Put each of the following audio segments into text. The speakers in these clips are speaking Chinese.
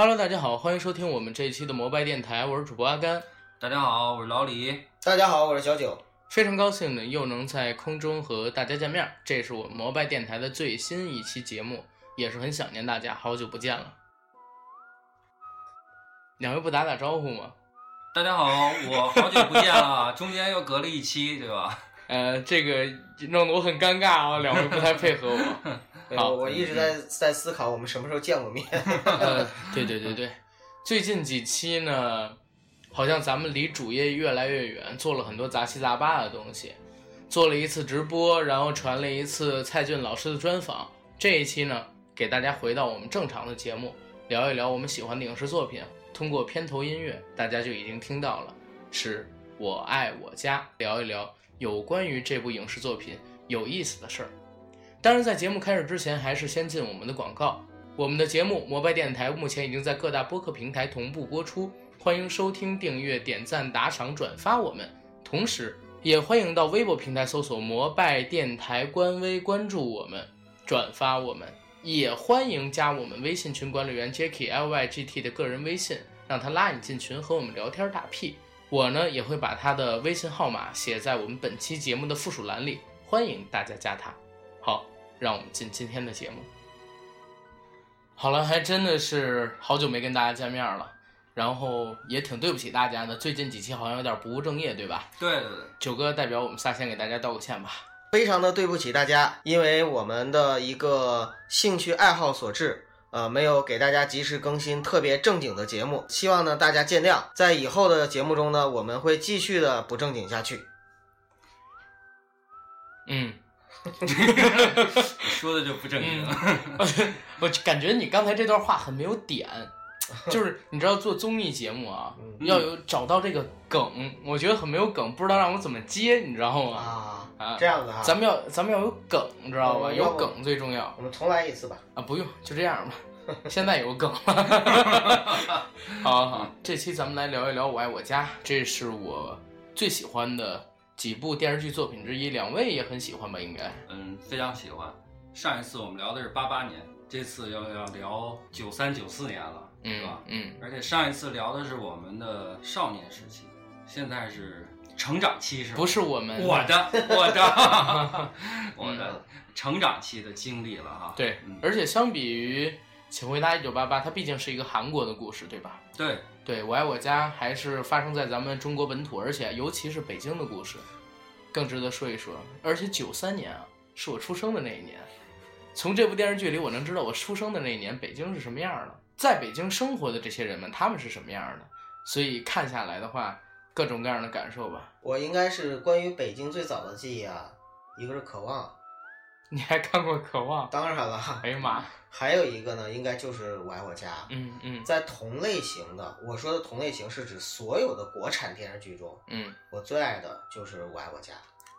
Hello，大家好，欢迎收听我们这一期的摩拜电台，我是主播阿甘，大家好，我是老李。大家好，我是小九。非常高兴呢又能在空中和大家见面，这是我们摩拜电台的最新一期节目，也是很想念大家，好久不见了。两位不打打招呼吗？大家好，我好久不见了，中间又隔了一期，对吧？呃，这个弄得我很尴尬啊，两位不太配合我。好呃我一直在在思考我们什么时候见过面。呃，对对对对，最近几期呢，好像咱们离主业越来越远，做了很多杂七杂八的东西，做了一次直播，然后传了一次蔡骏老师的专访。这一期呢，给大家回到我们正常的节目，聊一聊我们喜欢的影视作品。通过片头音乐，大家就已经听到了，是我爱我家，聊一聊有关于这部影视作品有意思的事儿。当然，在节目开始之前，还是先进我们的广告。我们的节目《摩拜电台》目前已经在各大播客平台同步播出，欢迎收听、订阅、点赞、打赏、转发我们。同时，也欢迎到微博平台搜索“摩拜电台”官微关注我们，转发我们。也欢迎加我们微信群管理员 Jacky L Y G T 的个人微信，让他拉你进群和我们聊天打屁。我呢也会把他的微信号码写在我们本期节目的附属栏里，欢迎大家加他。好，让我们进今天的节目。好了，还真的是好久没跟大家见面了，然后也挺对不起大家的。最近几期好像有点不务正业，对吧？对对对，九哥代表我们仨先给大家道个歉吧。非常的对不起大家，因为我们的一个兴趣爱好所致，呃，没有给大家及时更新特别正经的节目，希望呢大家见谅。在以后的节目中呢，我们会继续的不正经下去。嗯，说的就不正经了。我感觉你刚才这段话很没有点，就是你知道做综艺节目啊，嗯要有找到这个梗，我觉得很没有梗，不知道让我怎么接，你知道吗？啊，啊，这样子哈，咱们要咱们要有梗，知道吧？嗯有梗最重要我们重来一次吧。啊！不用，就这样吧。现在有梗了。好好好，这期咱们来聊一聊《我爱我家》，这是我最喜欢的几部电视剧作品之一，两位也很喜欢吧？应该。嗯，非常喜欢。上一次我们聊的是八八年，这次要要聊九三九四年了，是嗯吧？嗯，而且上一次聊的是我们的少年时期，现在是成长期，是吧？不是我们我的，我的，我的嗯成长期的经历了哈。对嗯，而且相比于《请回答一九八八》，它毕竟是一个韩国的故事，对吧？对，对我爱我家还是发生在咱们中国本土，而且尤其是北京的故事，更值得说一说。而且九三年啊，是我出生的那一年。从这部电视剧里，我能知道我出生的那一年北京是什么样的，在北京生活的这些人们他们是什么样的。所以看下来的话，各种各样的感受吧。我应该是关于北京最早的记忆啊，一个是渴望，你还看过《渴望》？当然了，哎呀妈！还有一个呢，应该就是我爱我家。嗯嗯在同类型的，我说的同类型是指所有的国产电视剧中，嗯我最爱的就是《我爱我家》，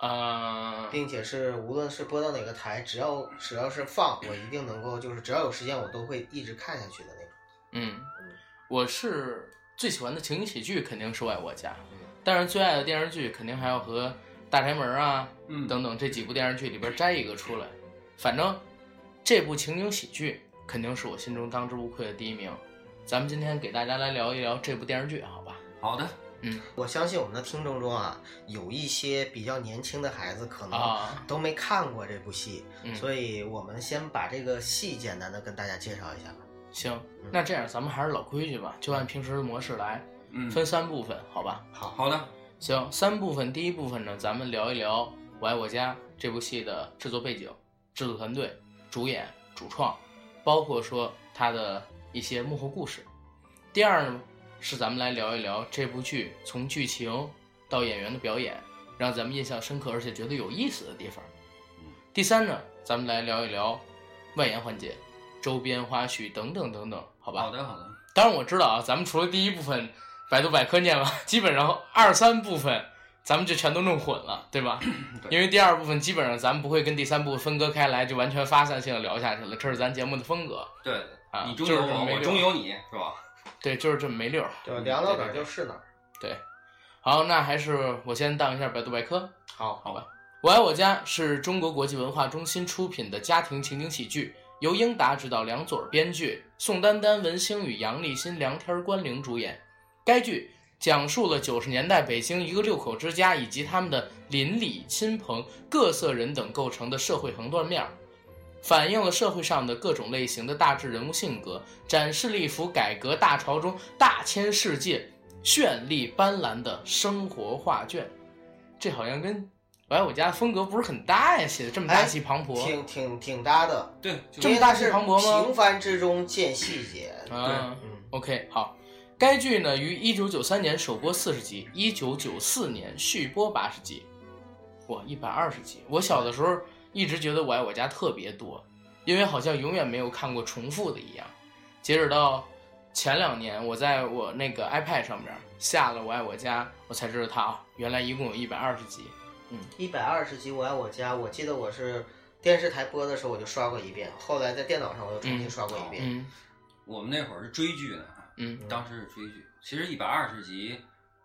呃，并且是无论是播到哪个台，只要只要是放，我一定能够就是只要有时间，我都会一直看下去的那种。嗯嗯，我是最喜欢的情景喜剧肯定是《我爱我家》，嗯但是最爱的电视剧肯定还要和《大宅门》啊嗯，等等这几部电视剧里边摘一个出来。反正这部情景喜剧肯定是我心中当之无愧的第一名。咱们今天给大家来聊一聊这部电视剧，好吧？好的，嗯我相信我们的听众中啊，有一些比较年轻的孩子可能啊，都没看过这部戏，嗯，所以我们先把这个戏简单的跟大家介绍一下吧。行，那这样咱们还是老规矩吧，就按平时的模式来，嗯，分三部分，好吧？好，好的，行，三部分，第一部分呢，咱们聊一聊《我爱我家》这部戏的制作背景、制作团队、主演、主创，包括说它的一些幕后故事。第二呢，是咱们来聊一聊这部剧从剧情到演员的表演，让咱们印象深刻而且觉得有意思的地方。第三呢，咱们来聊一聊外延环节、周边花絮等等等等，好吧？好的，好的，当然我知道啊，咱们除了第一部分百度百科念完，基本上二三部分咱们就全都弄混了，对吧？对因为第二部分基本上咱们不会跟第三部分分割开来，就完全发散性的聊下去了，这是咱节目的风格。对，啊，你中有我，就是这么没溜儿我中有你，是吧？对，就是这么没溜儿。就聊到哪儿就是哪儿。对，好，那还是我先当一下百度百科。好，好吧，《我爱我家》是中国国际文化中心出品的家庭情景喜剧，由英达执导，梁左编剧，宋丹丹、文星与、杨立新、梁天、关凌主演。该剧讲述了九十年代北京一个六口之家以及他们的邻里、亲朋、各色人等构成的社会横断面儿，反映了社会上的各种类型的大致人物性格，展示了一幅改革大潮中大千世界、绚丽斑斓的生活画卷。这好像跟《来我家》的风格不是很搭呀，写的这么大气磅礴。挺挺挺搭的，对，这么大气磅礴吗平凡之中见细节。啊嗯，OK，好。该剧呢于一九九三年首播四十集，一九九四年续播八十集，哇，一百二十集。我小的时候一直觉得《我爱我家》特别多，因为好像永远没有看过重复的一样。截止到前两年，我在我那个 iPad 上面下了《我爱我家》，我才知道它啊，原来一共有一百二十集。嗯一百二十集《我爱我家》，我记得我是电视台播的时候我就刷过一遍，后来在电脑上我又重新刷过一遍。嗯我们那会儿是追剧呢，嗯当时是追剧。其实一百二十集，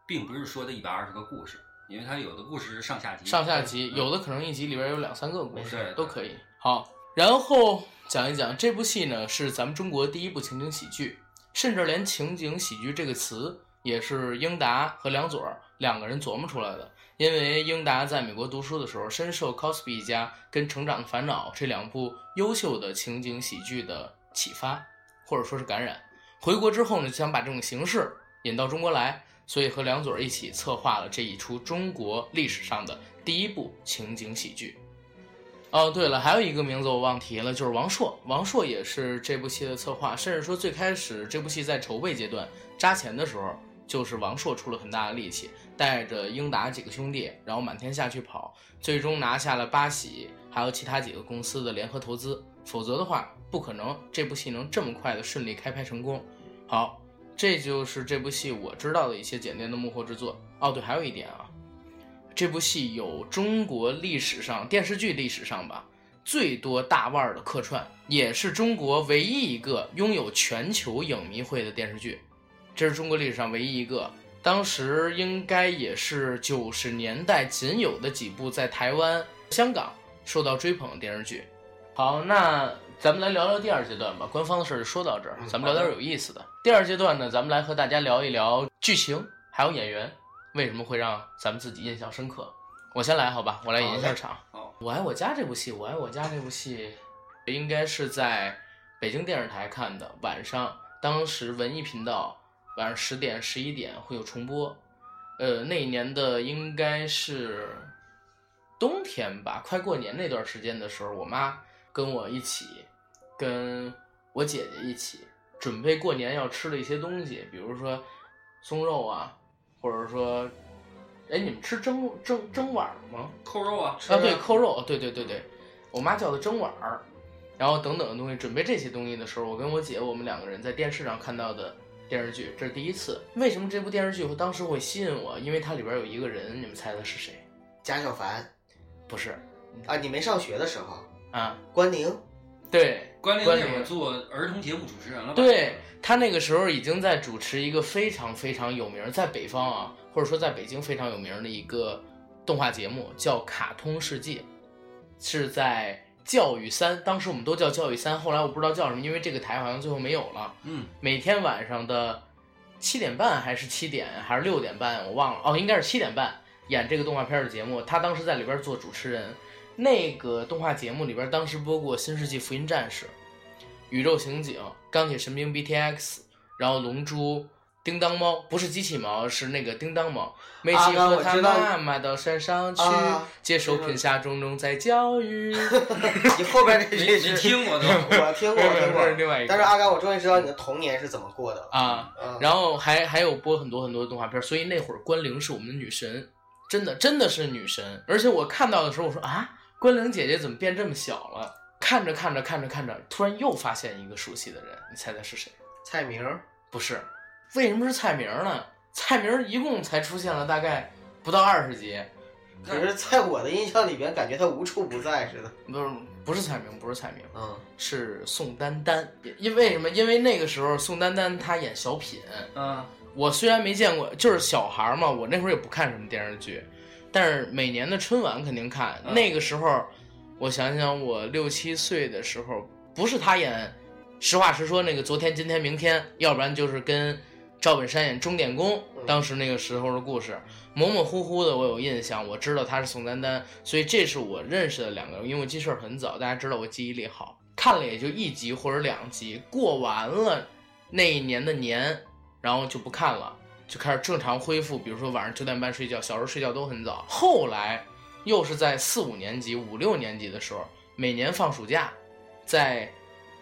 并不是说的一百二十个故事，因为它有的故事是上下集。上下集，嗯有的可能一集里边有两三个故事对都可以。好，然后讲一讲这部戏呢，是咱们中国第一部情景喜剧，甚至连情景喜剧这个词也是英达和梁左两个人琢磨出来的。因为英达在美国读书的时候，深受 Cosby 一家跟《成长的烦恼》这两部优秀的情景喜剧的启发，或者说是感染。回国之后呢，就想把这种形式引到中国来，所以和梁左一起策划了这一出中国历史上的第一部情景喜剧。哦，对了，还有一个名字我忘提了，就是王朔。王朔也是这部戏的策划，甚至说最开始这部戏在筹备阶段扎钱的时候，就是王朔出了很大的力气，带着英达几个兄弟，然后满天下去跑，最终拿下了八喜还有其他几个公司的联合投资。否则的话，不可能这部戏能这么快的顺利开拍成功。好，这就是这部戏我知道的一些简单的幕后制作。哦，对，还有一点啊，这部戏有中国历史上电视剧历史上吧最多大腕儿的客串，也是中国唯一一个拥有全球影迷会的电视剧，这是中国历史上唯一一个。当时应该也是九十年代仅有的几部在台湾、香港受到追捧的电视剧。好，那咱们来聊聊第二阶段吧。官方的事儿就说到这儿，嗯咱们聊点有意思的。第二阶段呢，咱们来和大家聊一聊剧情，还有演员为什么会让咱们自己印象深刻。我先来好吧，我来引一下场。我爱我家这部戏，我爱我家这部戏，应该是在北京电视台看的，晚上，当时文艺频道晚上十点、十一点会有重播。呃，那一年的应该是冬天吧，快过年那段时间的时候，我妈跟我一起，跟我姐姐一起准备过年要吃的一些东西，比如说松肉啊，或者说，哎，你们吃蒸蒸蒸碗吗？扣肉啊，啊，对，扣肉，对对对对，我妈叫的蒸碗儿，然后等等的东西，准备这些东西的时候，我跟我姐我们两个人在电视上看到的电视剧，这是第一次。为什么这部电视剧会当时会吸引我？因为它里边有一个人，你们猜他是谁？贾小凡不是啊，你没上学的时候，啊？关宁，对关凌关凌那会儿做儿童节目主持人了吧？对，他那个时候已经在主持一个非常非常有名，在北方啊，或者说在北京非常有名的一个动画节目，叫《卡通世界》，是在教育三，当时我们都叫教育三，后来我不知道叫什么，因为这个台好像最后没有了。嗯，每天晚上的七点半还是七点还是六点半，我忘了哦，应该是七点半演这个动画片的节目。他当时在里边做主持人。那个动画节目里边当时播过《新世纪福音战士》《宇宙刑警》《钢铁神兵 BTX》，然后《龙珠》。叮当猫不是机器猫，是那个叮当猫。梅西刚和他我知道妈妈到山上去，啊接受贫下中农在教育。你后边这没这是没听过都。我听过，我听这是另外一个过。但是阿甘，我终于知道你的童年是怎么过的了。啊，嗯，然后还还有播很多很多的动画片，所以那会儿关凌是我们的女神，真的真的是女神。而且我看到的时候，我说啊，关凌姐姐怎么变这么小了？看着看着看着看着，突然又发现一个熟悉的人，你猜猜是谁？蔡明儿，不是，为什么是蔡明呢？蔡明一共才出现了大概不到二十集，可是，在我的印象里边，感觉他无处不在似的。不是不是蔡明，不是蔡明，嗯是宋丹丹。因为什么？因为那个时候宋丹丹她演小品，嗯，我虽然没见过，就是小孩儿嘛，我那会儿也不看什么电视剧，但是每年的春晚肯定看。嗯那个时候，我想想，我六七岁的时候，不是他演《实话实说》那个昨天、今天、明天，要不然就是跟赵本山演《钟点工》，当时那个时候的故事，模模糊糊的我有印象，我知道他是宋丹丹，所以这是我认识的两个人，因为我记事儿很早，大家知道我记忆力好，看了也就一集或者两集，过完了那一年的年，然后就不看了。就开始正常恢复，比如说晚上九点半睡觉，小时候睡觉都很早。后来又是在四五年级、五六年级的时候，每年放暑假，在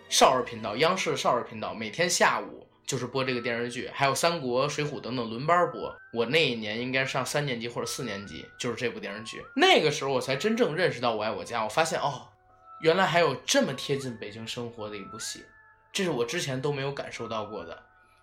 少儿频道，央视少儿频道每天下午就是播这个电视剧，还有三国、水浒等等轮班播。我那一年应该上三年级或者四年级，就是这部电视剧。那个时候我才真正认识到《我爱我家》，我发现哦，原来还有这么贴近北京生活的一部戏，这是我之前都没有感受到过的。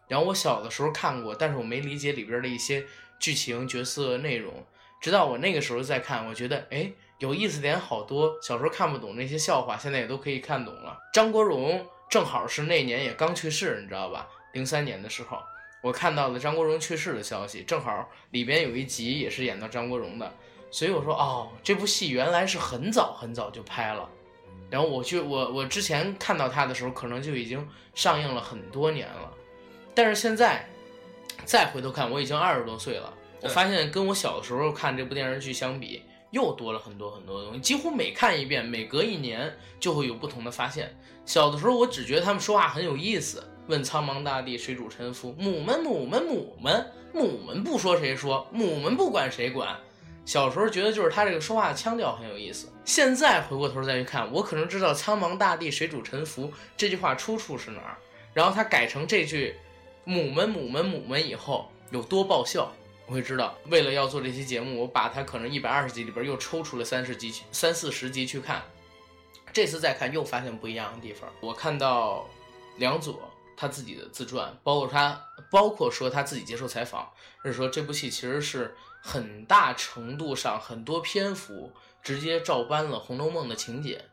然后我小的时候看过，但是我没理解里边的一些剧情、角色内容。直到我那个时候再看，我觉得哎，有意思点好多。小时候看不懂那些笑话，现在也都可以看懂了。张国荣正好是那年也刚去世，你知道吧？零三年的时候，我看到了张国荣去世的消息，正好里边有一集也是演到张国荣的，所以我说哦，这部戏原来是很早很早就拍了。然后我去我我之前看到他的时候，可能就已经上映了很多年了。但是现在再回头看，我已经二十多岁了，我发现跟我小的时候看这部电视剧相比，又多了很多很多的东西。几乎每看一遍，每隔一年就会有不同的发现。小的时候，我只觉得他们说话很有意思，问苍茫大地，谁主沉浮，母们母们母们母们不说谁说，母们不管谁管。小时候觉得就是他这个说话的腔调很有意思，现在回过头再去看，我可能知道“苍茫大地，谁主沉浮”这句话出处是哪儿，然后他改成这句“母们母们母们”以后有多爆笑，我会知道。为了要做这期节目，我把它可能一百二十集里边又抽出了三十集、三四十集去看，这次再看又发现不一样的地方。我看到梁左他自己的自传，包括他，包括说他自己接受采访，是说这部戏其实是很大程度上很多篇幅直接照搬了《红楼梦》的情节。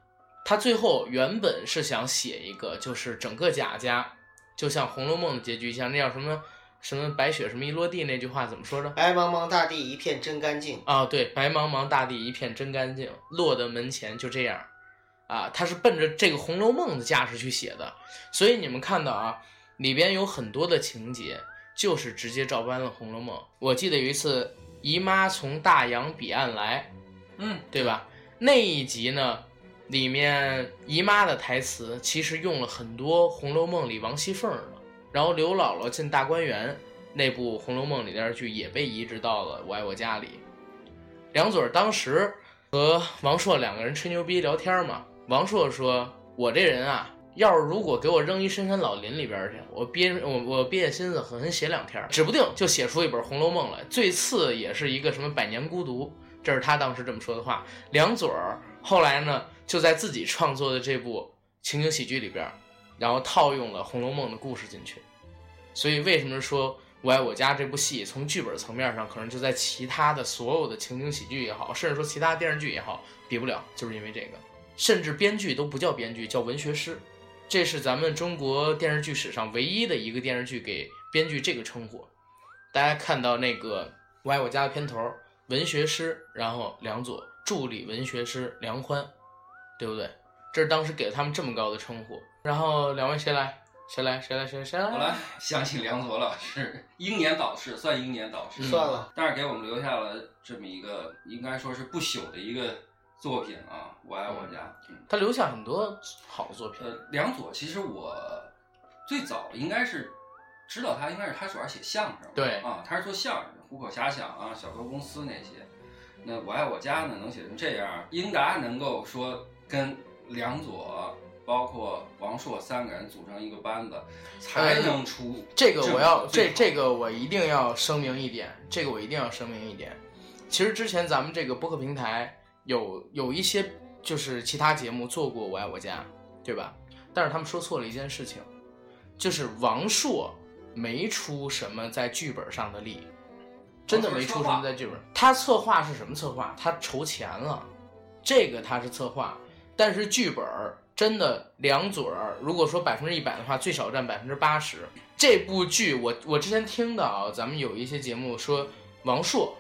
他最后原本是想写一个，就是整个贾家就像《红楼梦》的结局一样，那叫什么什么白雪什么一落地那句话怎么说的？白茫茫大地一片真干净。啊，对，白茫茫大地一片真干净，落得门前就这样，啊，他是奔着这个《红楼梦》的架势去写的，所以你们看到啊，里边有很多的情节就是直接照搬了《红楼梦》。我记得有一次姨妈从大洋彼岸来，嗯，对吧？那一集呢，里面姨妈的台词其实用了很多《红楼梦》里王熙凤的，然后刘姥姥进大观园那部《红楼梦》里电视剧也被移植到了《我爱我家》里。梁嘴当时和王朔两个人吹牛逼聊天嘛，王朔说：“我这人啊，要是如果给我扔一深山老林里边去，我憋我我憋下心思狠狠写两天，指不定就写出一本《红楼梦》来。最次也是一个什么百年孤独。”这是他当时这么说的话。梁嘴后来呢，就在自己创作的这部情景喜剧里边，然后套用了《红楼梦》的故事进去。所以为什么说《我爱我家》这部戏从剧本层面上，可能就在其他的所有的情景喜剧也好，甚至说其他电视剧也好，比不了，就是因为这个。甚至编剧都不叫编剧，叫文学师。这是咱们中国电视剧史上唯一的一个电视剧给编剧这个称呼。大家看到那个《我爱我家》的片头，文学师，然后梁左助理文学师梁欢，对不对？这是当时给了他们这么高的称呼。然后两位谁来？谁来？谁来？谁？谁来？我来，相信梁左老师英年早逝，算英年导师，嗯算了，但是给我们留下了这么一个应该说是不朽的一个作品啊，《我爱我家》。嗯，他留下很多好的作品。呃，梁左其实我最早应该是知道他，应该是他主要写相声，对啊，他是做相声的，虎口遐想啊，小说公司那些。那《我爱我家》呢，能写成这样，英达能够说跟梁左。包括王朔三个人组成一个班子，才能出这个我要这这这个我一定要声明一点，这个我一定要声明一点。其实之前咱们这个播客平台有有一些就是其他节目做过《我爱我家》，对吧？但是他们说错了一件事情，就是王朔没出什么在剧本上的力，真的没出什么在剧本。他策划是什么策划？他筹钱了，这个他是策划，但是剧本儿真的两嘴儿，如果说百分之一百的话，最少占百分之八十。这部剧我我之前听到啊，咱们有一些节目说王朔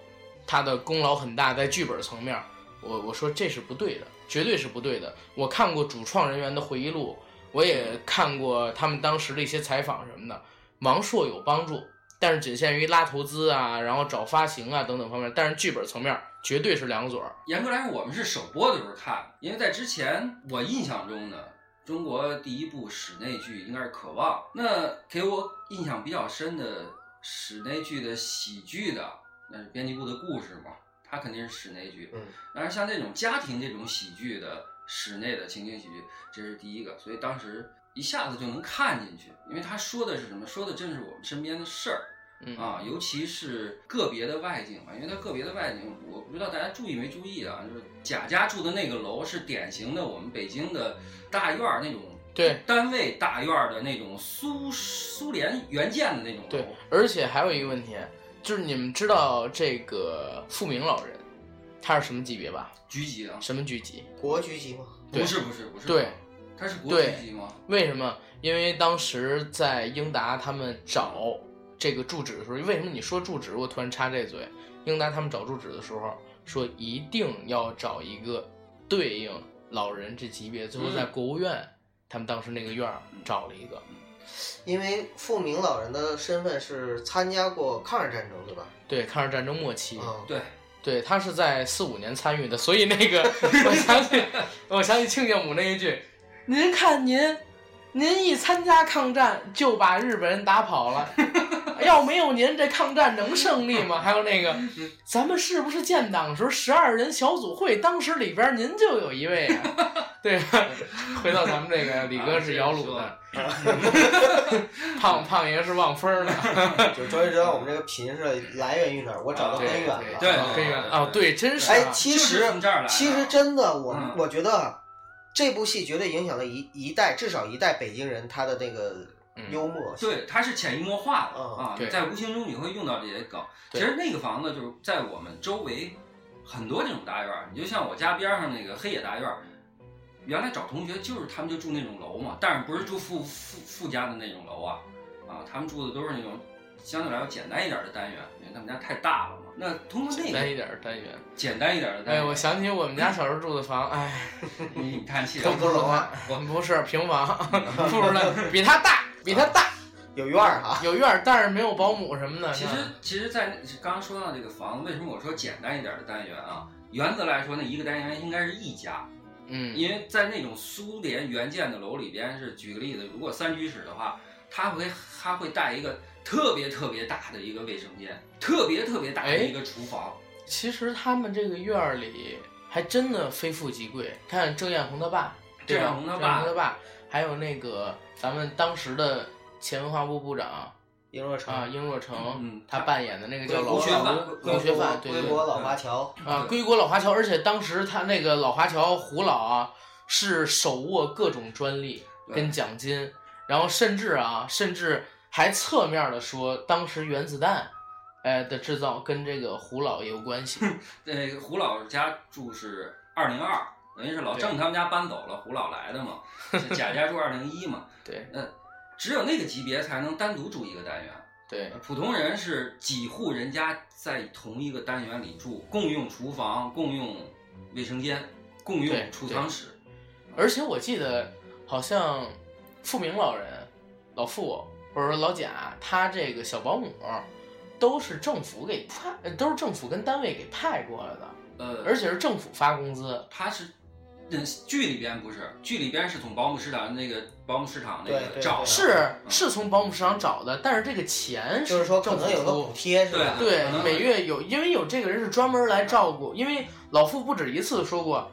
他的功劳很大，在剧本层面，我我说这是不对的，绝对是不对的。我看过主创人员的回忆录，我也看过他们当时的一些采访什么的，王朔有帮助，但是仅限于拉投资啊，然后找发行啊等等方面，但是剧本层面绝对是两嘴儿。严格来说，我们是首播的时候看，因为在之前我印象中呢，中国第一部室内剧应该是《渴望》。那给我印象比较深的室内剧的喜剧的，那是编辑部的故事嘛，它肯定是室内剧。嗯，但是像这种家庭这种喜剧的室内的情景喜剧，这是第一个，所以当时一下子就能看进去，因为他说的是什么？说的正是我们身边的事儿。嗯啊，尤其是个别的外景嘛，因为它个别的外景，我不知道大家注意没注意啊，就是贾家住的那个楼是典型的我们北京的大院儿那种对单位大院儿的那种苏苏联援建的那种楼对，，而且还有一个问题，就是你们知道这个富明老人他是什么级别吧？局级的，什么局级？国局级吗？不是不是不是，对，他是国对局级吗？为什么？因为当时在英达他们找这个住址的时候，为什么你说住址？我突然插这嘴。英达他们找住址的时候说一定要找一个对应老人这级别，最后在嗯国务院、他们当时那个院儿找了一个。因为富明老人的身份是参加过抗日战争，对吧？对，抗日战争末期，嗯，对，对他是在四五年参与的，所以那个 我想起我想起亲家母那一句：“您看您，您一参加抗战就把日本人打跑了，要没有您这抗战能胜利吗？”还有那个，咱们是不是建党时候十二人小组会，当时里边您就有一位啊，对吧？回到咱们这个李哥是摇橹的，胖胖爷是望风的，就终于知道我们这个贫是来源于哪儿，我找到根源了。对啊根源啊，对，真是哎，啊其实其实真的，我、嗯。我觉得这部戏绝对影响了一一代，至少一代北京人他的那个嗯幽默。对，它是潜移默化的、嗯啊，对在无形中你会用到这些梗。其实那个房子就是在我们周围很多这种大院儿，你就像我家边上那个黑野大院儿，原来找同学就是他们就住那种楼嘛，但是不是住富富富家的那种楼啊，啊，他们住的都是那种相对来说简单一点的单元，因为他们家太大了嘛。那通过那个简单一点的单元。简单一点的单元哎，元，我想起我们家小时候住的房，哎，你你叹气可了，不如他，我不是平房，不如他，比他大，比他大，有院儿哈，有院儿，但是没有保姆什么的。其实，其实，在刚刚说到这个房子，为什么我说简单一点的单元啊？原则来说，那一个单元应该是一家，嗯，因为在那种苏联原建的楼里边，是举个例子，如果三居室的话，它会它会带一个特别特别大的一个卫生间，特别特别大的一个厨房。其实他们这个院儿里还真的非富即贵。看郑艳红他爸，郑艳红他爸他爸，还有那个咱们当时的前文化部部长英若诚啊，英若诚，嗯他扮演的那个叫老学范吴归吴学范，对对归国老华侨，啊，归国老华侨，而且当时他那个老华侨胡老啊，是手握各种专利跟奖金，然后甚至啊，甚至还侧面的说，当时原子弹，哎的制造跟这个胡老也有关系。那 个胡老家住是二零二，等于是老郑他们家搬走了，胡老来的嘛。贾家住二零一嘛，对嗯只有那个级别才能单独住一个单元。对普通人是几户人家在同一个单元里住，共用厨房、共用卫生间、共用储藏室。而且我记得好像富明老人、老傅或者说老贾，他这个小保姆都是政府给派，呃都是政府跟单位给派过来的，呃，而且是政府发工资。他是，嗯，剧里边不是，剧里边是从保姆市场那个保姆市场那个找的，是嗯是从保姆市场找的，但是这个钱就是说可能有个补。贴是吧？对每月有，因为有这个人是专门来照顾，因为老傅不止一次说过，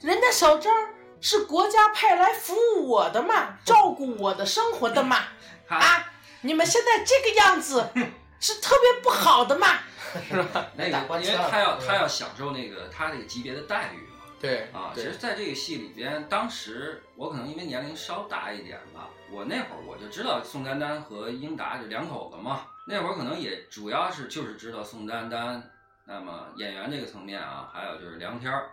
人家小张是国家派来服务我的嘛，照顾我的生活的嘛，啊，你们现在这个样子 是特别不好的嘛，是吧？那个，因为他要他要享受那个他那个级别的待遇嘛。对啊，其实，在这个戏里边，当时我可能因为年龄稍大一点吧，我那会儿我就知道宋丹丹和英达这两口子嘛。那会儿可能也主要是就是知道宋丹丹，那么演员这个层面啊，还有就是梁天儿。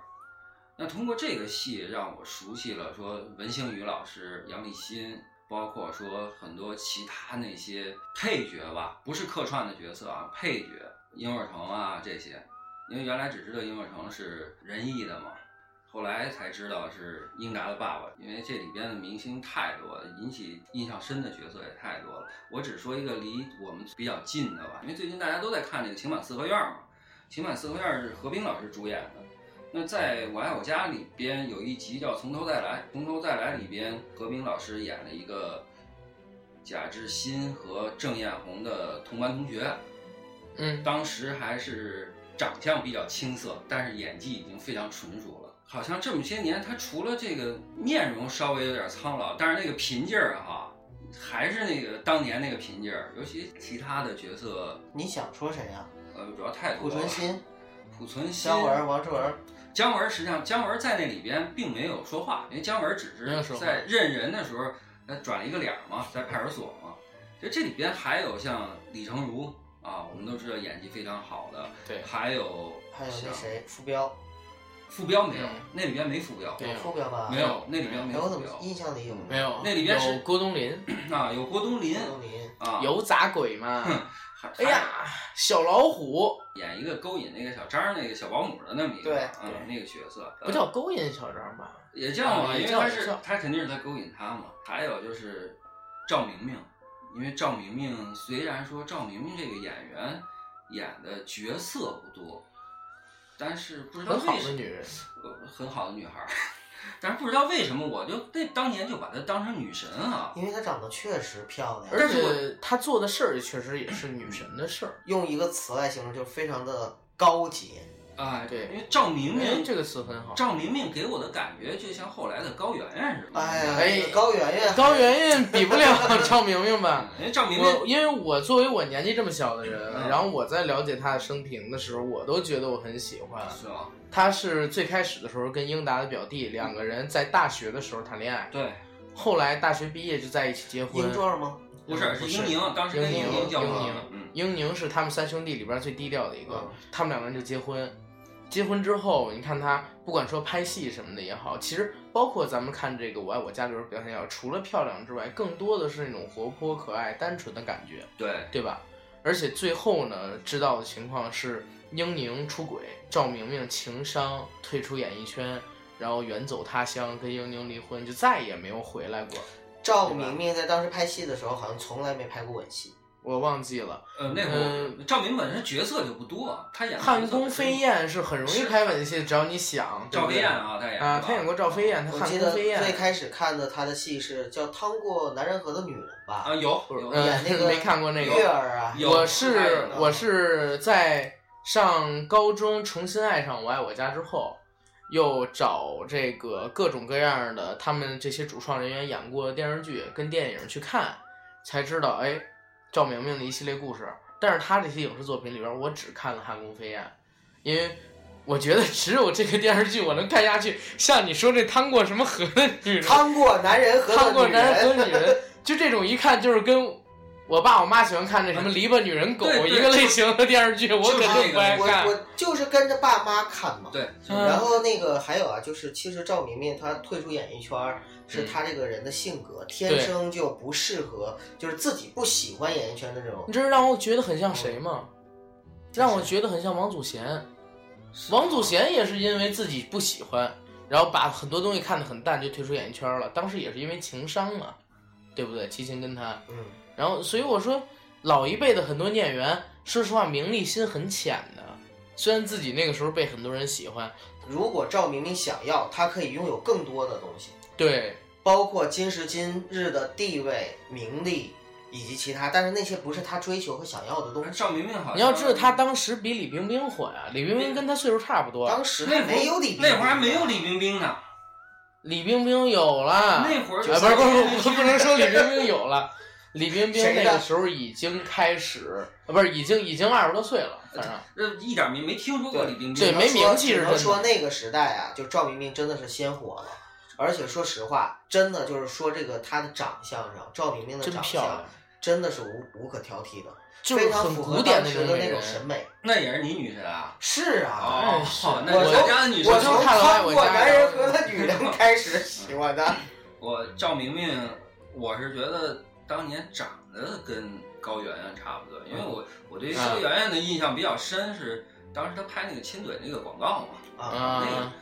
那通过这个戏，让我熟悉了说文星宇老师、杨立新，包括说很多其他那些配角吧，不是客串的角色啊，配角殷若成啊这些。因为原来只知道殷若成是仁义的嘛，后来才知道是英达的爸爸。因为这里边的明星太多了，引起印象深的角色也太多了。我只说一个离我们比较近的吧，因为最近大家都在看这个《情满四合院》嘛，《情满四合院》是何冰老师主演的。那在《我爱我家》里边有一集叫《从头再来》，《从头再来》里边何冰老师演了一个贾志新和郑艳红的同班同学，嗯，当时还是长相比较青涩，但是演技已经非常纯熟了。好像这么些年，他除了这个面容稍微有点苍老，但是那个拼劲儿哈，还是那个当年那个拼劲儿。尤其其他的角色，你想说谁呀、呃，主要太濮多了。存昕、濮存昕、姜文、王志文，姜文实际上姜文在那里边并没有说话，因为姜文只是在认人的时候，他转了一个脸嘛，在派出所嘛。就这里边还有像李成儒啊，我们都知道演技非常好的，对还有还有那谁，傅彪，傅彪没有嗯，那里边没副标，对有副标吧？没有，那里边没哎，我怎么印象里有？没有，那里边是有郭冬临，啊，有郭冬临郭冬临，啊，有杂鬼嘛？还，哎呀，小老虎演一个勾引那个小张那个小保姆的那么一个，对嗯那个角色，不叫勾引小张吧？也叫嘛，啊因为他是他肯定是在勾引他嘛。还有就是赵明明，因为赵明明虽然说赵明明这个演员演的角色不多，但是不知道为什么女人，呃很好的女孩儿，但是不知道为什么我就那当年就把她当成女神啊。因为她长得确实漂亮，而且她做的事儿确实也是女神的事儿。用一个词来形容，就是非常的高洁。哎，对因为赵明哎，明这个词很好。赵明明给我的感觉就像后来的高圆圆似的。哎呀，哎高圆圆，高圆圆比不了 赵明明吧？因为赵明明因为我作为我年纪这么小的人，嗯然后我在了解他的生平的时候，我都觉得我很喜欢。是吧？他是最开始的时候跟英达的表弟两个人在大学的时候谈恋爱，对，后来大学毕业就在一起结婚英。壮吗？不是是英宁，当时跟英宁宁交往英宁英宁是他们三兄弟里边最低调的一个，嗯他们两个人就结婚。结婚之后，你看他不管说拍戏什么的也好，其实包括咱们看这个《我爱我家》里边表现也好，除了漂亮之外，更多的是那种活泼、可爱、单纯的感觉，对，对吧？而且最后呢，知道的情况是英宁出轨，赵明明情伤，退出演艺圈，然后远走他乡，跟英宁离婚，就再也没有回来过。赵明明在当时拍戏的时候，好像从来没拍过吻戏。我忘记了，呃，那会儿嗯赵明本身角色就不多，他演的汉宫飞燕是很容易拍吻戏，只要你想。对赵飞燕啊，他演啊，过他演过赵飞燕，他汉宫飞燕。最开始看的他的戏是叫《趟过男人河的女人》吧啊，，有演那 个没看过那个月儿啊，我是我是在上高中重新爱上《我爱我家》之后，又找这个各种各样的他们这些主创人员演过的电视剧跟电影去看，才知道哎，赵明明的一系列故事。但是他这些影视作品里边，我只看了《汉宫飞燕》，因为我觉得只有这个电视剧我能看下去。像你说这趟过什么河的女人，趟过男人河趟过的女男人和。女人，就这种一看就是跟我爸我妈喜欢看那什么篱笆女人狗一个类型的电视剧，我就是肯定不爱我看。我就是跟着爸妈看嘛。对，嗯然后那个还有啊，就是其实赵明明他退出演艺圈，是嗯他这个人的性格天生就不适合，就是自己不喜欢演艺圈的那种你。知道让我觉得很像谁吗？让我觉得很像王祖贤。王祖贤也是因为自己不喜欢，然后把很多东西看得很淡，就退出演艺圈了。当时也是因为情商嘛，对不对？齐秦跟他，嗯，然后所以我说，老一辈的很多演员，说实话名利心很浅的。虽然自己那个时候被很多人喜欢，如果赵明明想要，他可以拥有更多的东西，对，包括今时今日的地位、名利以及其他，但是那些不是他追求和想要的东西。赵明明好像你要知道他当时比李冰冰火呀，李冰冰跟他岁数差不多。当时那会没有李冰冰那会儿还没有李冰冰呢，李冰冰有了，那会儿哎，不是不是不是，不能说李冰冰有了，李冰冰那个时候已经开始，呃，不是已经已经二十多岁了，反正这一点没没听说过对李冰冰。对没名气是只能真说那个时代啊，就赵明明真的是鲜活了。而且说实话，真的就是说这个她的长相上，赵明明的长真漂亮相，真的是无无可挑剔的，就是很古典的那那种审美。那也是你女神啊？是啊，哦是，那我咱家的女神我从看我男人和女人开始喜欢的。我赵明明，我是觉得当年长得跟高圆圆差不多，因为我我对高圆圆的印象比较深是当时她拍那个亲嘴那个广告嘛，啊，那个啊，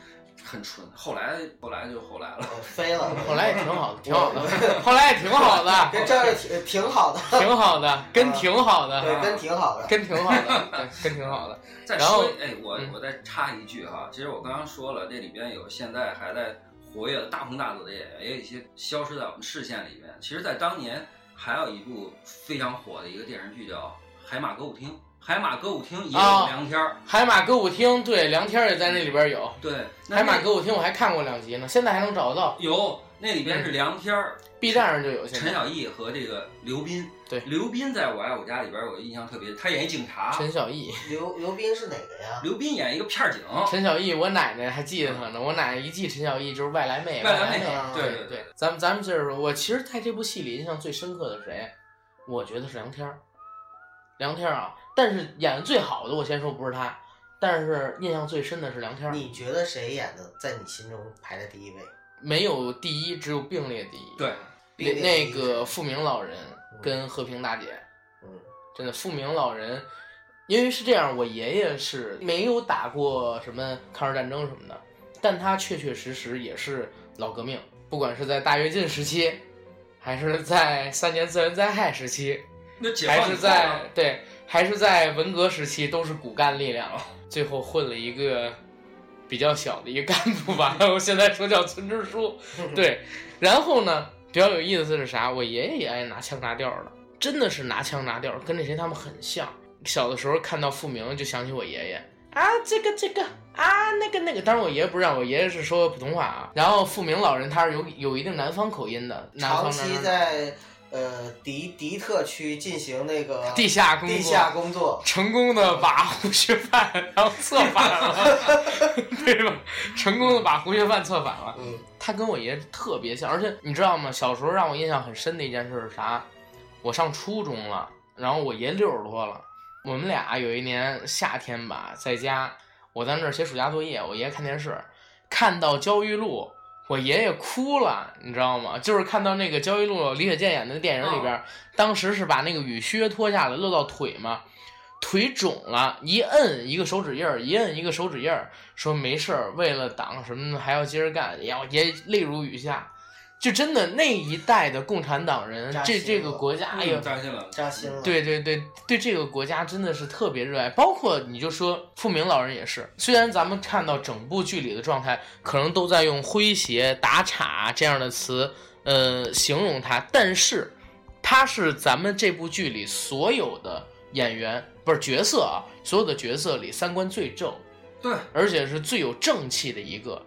很纯。后来后来就后来了，呃飞了。后来也挺好的，挺好的，后来也挺好的，跟这儿挺挺好的，挺好的，跟挺好的，对，跟挺好的。跟挺好的，对，跟挺好的。再然后说，哎，我嗯我再插一句哈，其实我刚刚说了，这里边有现在还在活跃的大红大紫的演员，也有一些消失在我们视线里面。其实，在当年还有一部非常火的一个电视剧叫《海马歌舞厅》，海马歌舞厅也有啊梁天儿，海马歌舞厅，对，梁天儿也在那里边有。对，海马歌舞厅我还看过两集呢，现在还能找得到有那里边是梁天儿、，B 站上就有。现在陈小艺和这个刘斌。对刘斌在我爱我家里边，我印象特别，他演一警察。陈小艺，刘刘斌是哪个呀？刘斌演一个片儿警，陈小艺，我奶奶还记得他呢。我奶奶一记陈小艺就是外来妹，外来妹妹。啊对对对对，咱们咱们接着说，我其实在这部戏里印象最深刻的是谁？我觉得是梁天儿。梁天儿啊，但是演的最好的，我先说不是他，但是印象最深的是梁天儿。你觉得谁演的在你心中排在第一位？没有第一，只有并列第一。对，那那个富明老人跟和平大姐，嗯，真的富明老人，因为是这样，我爷爷是没有打过什么抗日战争什么的，但他确确实实也是老革命，不管是在大跃进时期，还是在三年自然灾害时期，那解还是在对，还是在文革时期，都是骨干力量，最后混了一个比较小的一个干部吧，我现在说叫村支书，对，然后呢，比较有意思的是啥？我爷爷也爱拿腔拿调的，真的是拿腔拿调，跟那谁他们很像。小的时候看到富明就想起我爷爷啊，这个这个啊，那个那个。当然我爷爷不让，我爷爷是说普通话啊。然后富明老人他是有有一定南方口音的，南方长期在呃迪迪特区进行那个地下工作，地下工作，成功的把胡学范然后策反了，对吧？成功的把胡学范策反了。嗯，他跟我爷特别像，而且你知道吗？小时候让我印象很深的一件事是啥？我上初中了，然后我爷六十多了，我们俩有一年夏天吧，在家，我在那儿写暑假作业，我爷爷看电视，看到焦裕禄，我爷爷哭了，你知道吗？就是看到那个焦裕禄、李雪健演的那电影里边，当时是把那个雨靴脱下来露到腿嘛，腿肿了，一摁一个手指印儿，一摁一个手指印儿，说没事儿，为了党什么的还要接着干，然后爷泪如雨下。就真的那一代的共产党人，这这个国家，哎呦，扎心了。扎心了。，对对对对，这个国家真的是特别热爱，包括你就说富明老人也是，虽然咱们看到整部剧里的状态，可能都在用诙谐、打岔这样的词，呃，形容他，但是他是咱们这部剧里所有的演员不是角色啊，所有的角色里三观最正，对，而且是最有正气的一个，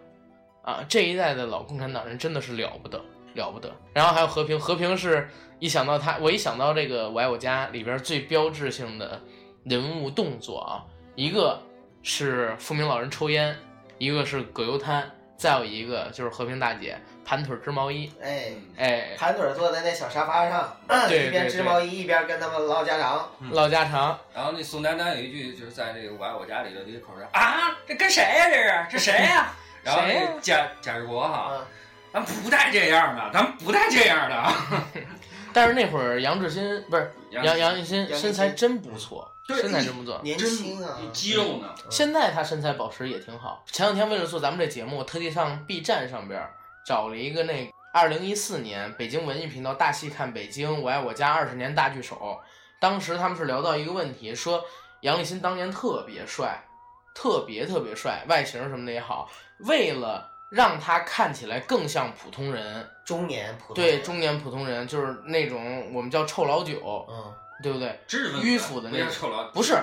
啊，这一代的老共产党人真的是了不得，了不得。然后还有和平，和平是一想到他，我一想到这个《我爱我家》里边最标志性的人物动作啊，一个是富明老人抽烟，一个是葛优瘫，再有一个就是和平大姐盘腿织毛衣，哎，哎，盘腿坐在那小沙发上，对 一边织毛衣一边跟他们唠家常。唠家常，然后那宋丹丹有一句就是在这个《我爱我家》里的这个口是啊，这跟谁呀、这是这谁呀、然后贾贾志国哈，啊，咱不带这样的，咱不带这样的。但是那会儿杨志新不是杨杨立新身材真不错，身材真不错。年轻啊，肌肉呢？现在他身材保持也挺好。前两天为了做咱们这节目，特地上 B 站上边儿找了一个那二零一四年北京文艺频道大戏看北京我爱我家二十年大剧首，当时他们是聊到一个问题，说杨立新当年特别帅，特别特别帅，外形什么的也好，为了让他看起来更像普通人，中年普通对中年普通人，就是那种我们叫臭老九，嗯。对不对？知识分子迂腐的那种。不叫臭老不是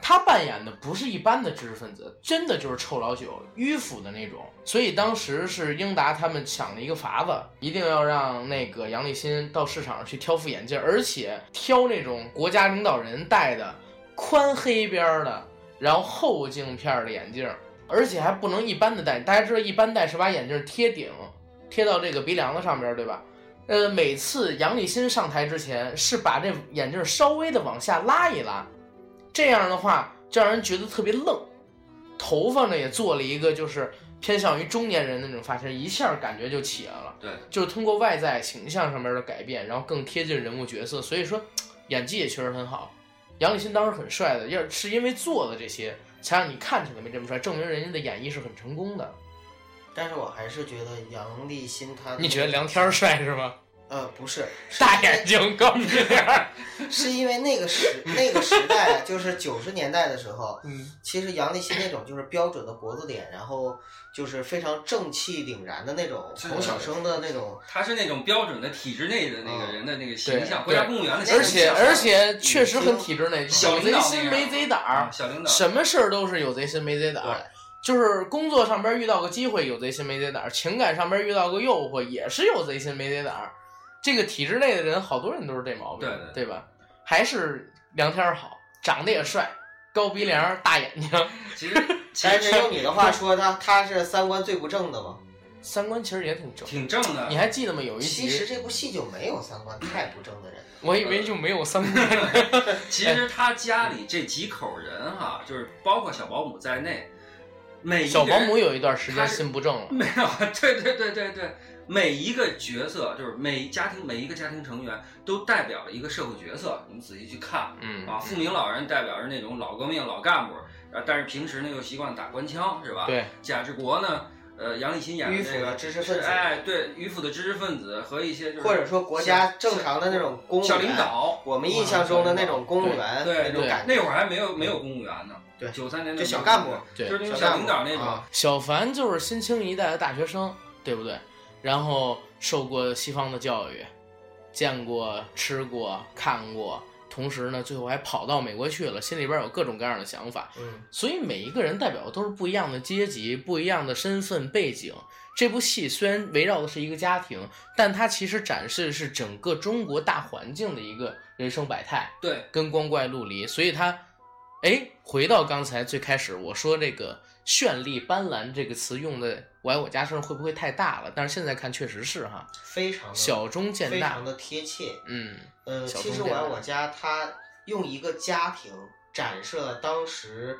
他扮演的不是一般的知识分子，真的就是臭老九、迂腐的那种。所以当时是英达他们想了一个法子，一定要让那个杨立新到市场上去挑副眼镜，而且挑那种国家领导人戴的宽黑边儿的，然后后镜片儿的眼镜，而且还不能一般的戴。大家知道一般戴是把眼镜贴顶，贴到这个鼻梁子上边儿，对吧？呃，每次杨立新上台之前是把这眼镜稍微的往下拉一拉，这样的话就让人觉得特别愣。头发呢也做了一个就是偏向于中年人的那种发型，一下感觉就起来了。对，就是通过外在形象上面的改变，然后更贴近人物角色，所以说 演技也确实很好。杨立新当时很帅的，要是因为做了这些，才让你看起来没这么帅，证明人家的演绎是很成功的。但是我还是觉得杨立新他，你觉得梁天儿帅是吗？呃不是，是大眼睛高鼻梁儿，是因为那个时那个时代就是九十年代的时候，嗯，其实杨立新那种就是标准的国字脸，然后就是非常正气凛然的那种从小生的那种，他是那种标准的体制内的那个人的那个形象，国家公务员的形象，而且而且确实很体制内，小贼心没贼胆啊儿，小领导什么事儿都是有贼心没贼胆儿。就是工作上边遇到个机会有贼心没贼胆儿，情感上边遇到个诱惑也是有贼心没贼胆儿。这个体制内的人，好多人都是这毛病，对对对吧？还是梁天儿好，长得也帅，高鼻梁，大眼睛，其实 其实用你的话说，他他是三观最不正的嘛。三观其实也挺正。挺正的。你还记得吗？有一其实，这部戏就没有三观太不正的人。我以为就没有三观呢。其实他家里这几口人哈，就是包括小保姆在内，每小保姆有一段时间心不正了，没有，对对对对对，每一个角色就是每家庭每一个家庭成员都代表了一个社会角色，你们仔细去看嗯啊。富明老人代表着那种老革命老干部，啊，但是平时呢又习惯打官腔，是吧？。对，贾志国呢，呃，杨立新演的迂腐的这个知识分子是哎，对，迂腐的知识分子和一些就是或者说国家正常的那种公务员，小领导，我们印象中的那种公务员对对那种感觉。那会儿还没有没有公务员呢，对九三年就小干部对就是那种小领导那种啊，小凡就是新青一代的大学生，对不对？然后受过西方的教育，见过、吃过、看过，同时呢，最后还跑到美国去了，心里边有各种各样的想法。嗯，所以每一个人代表的都是不一样的阶级、不一样的身份背景。这部戏虽然围绕的是一个家庭，但它其实展示的是整个中国大环境的一个人生百态。对，跟光怪陆离，所以它，哎，回到刚才最开始我说这个“绚丽斑斓”这个词用的“我爱我家”身上会不会太大了？但是现在看确实是哈，非常的小中见大非常，的贴切。嗯，呃，其实我爱我家，它用一个家庭展示了当时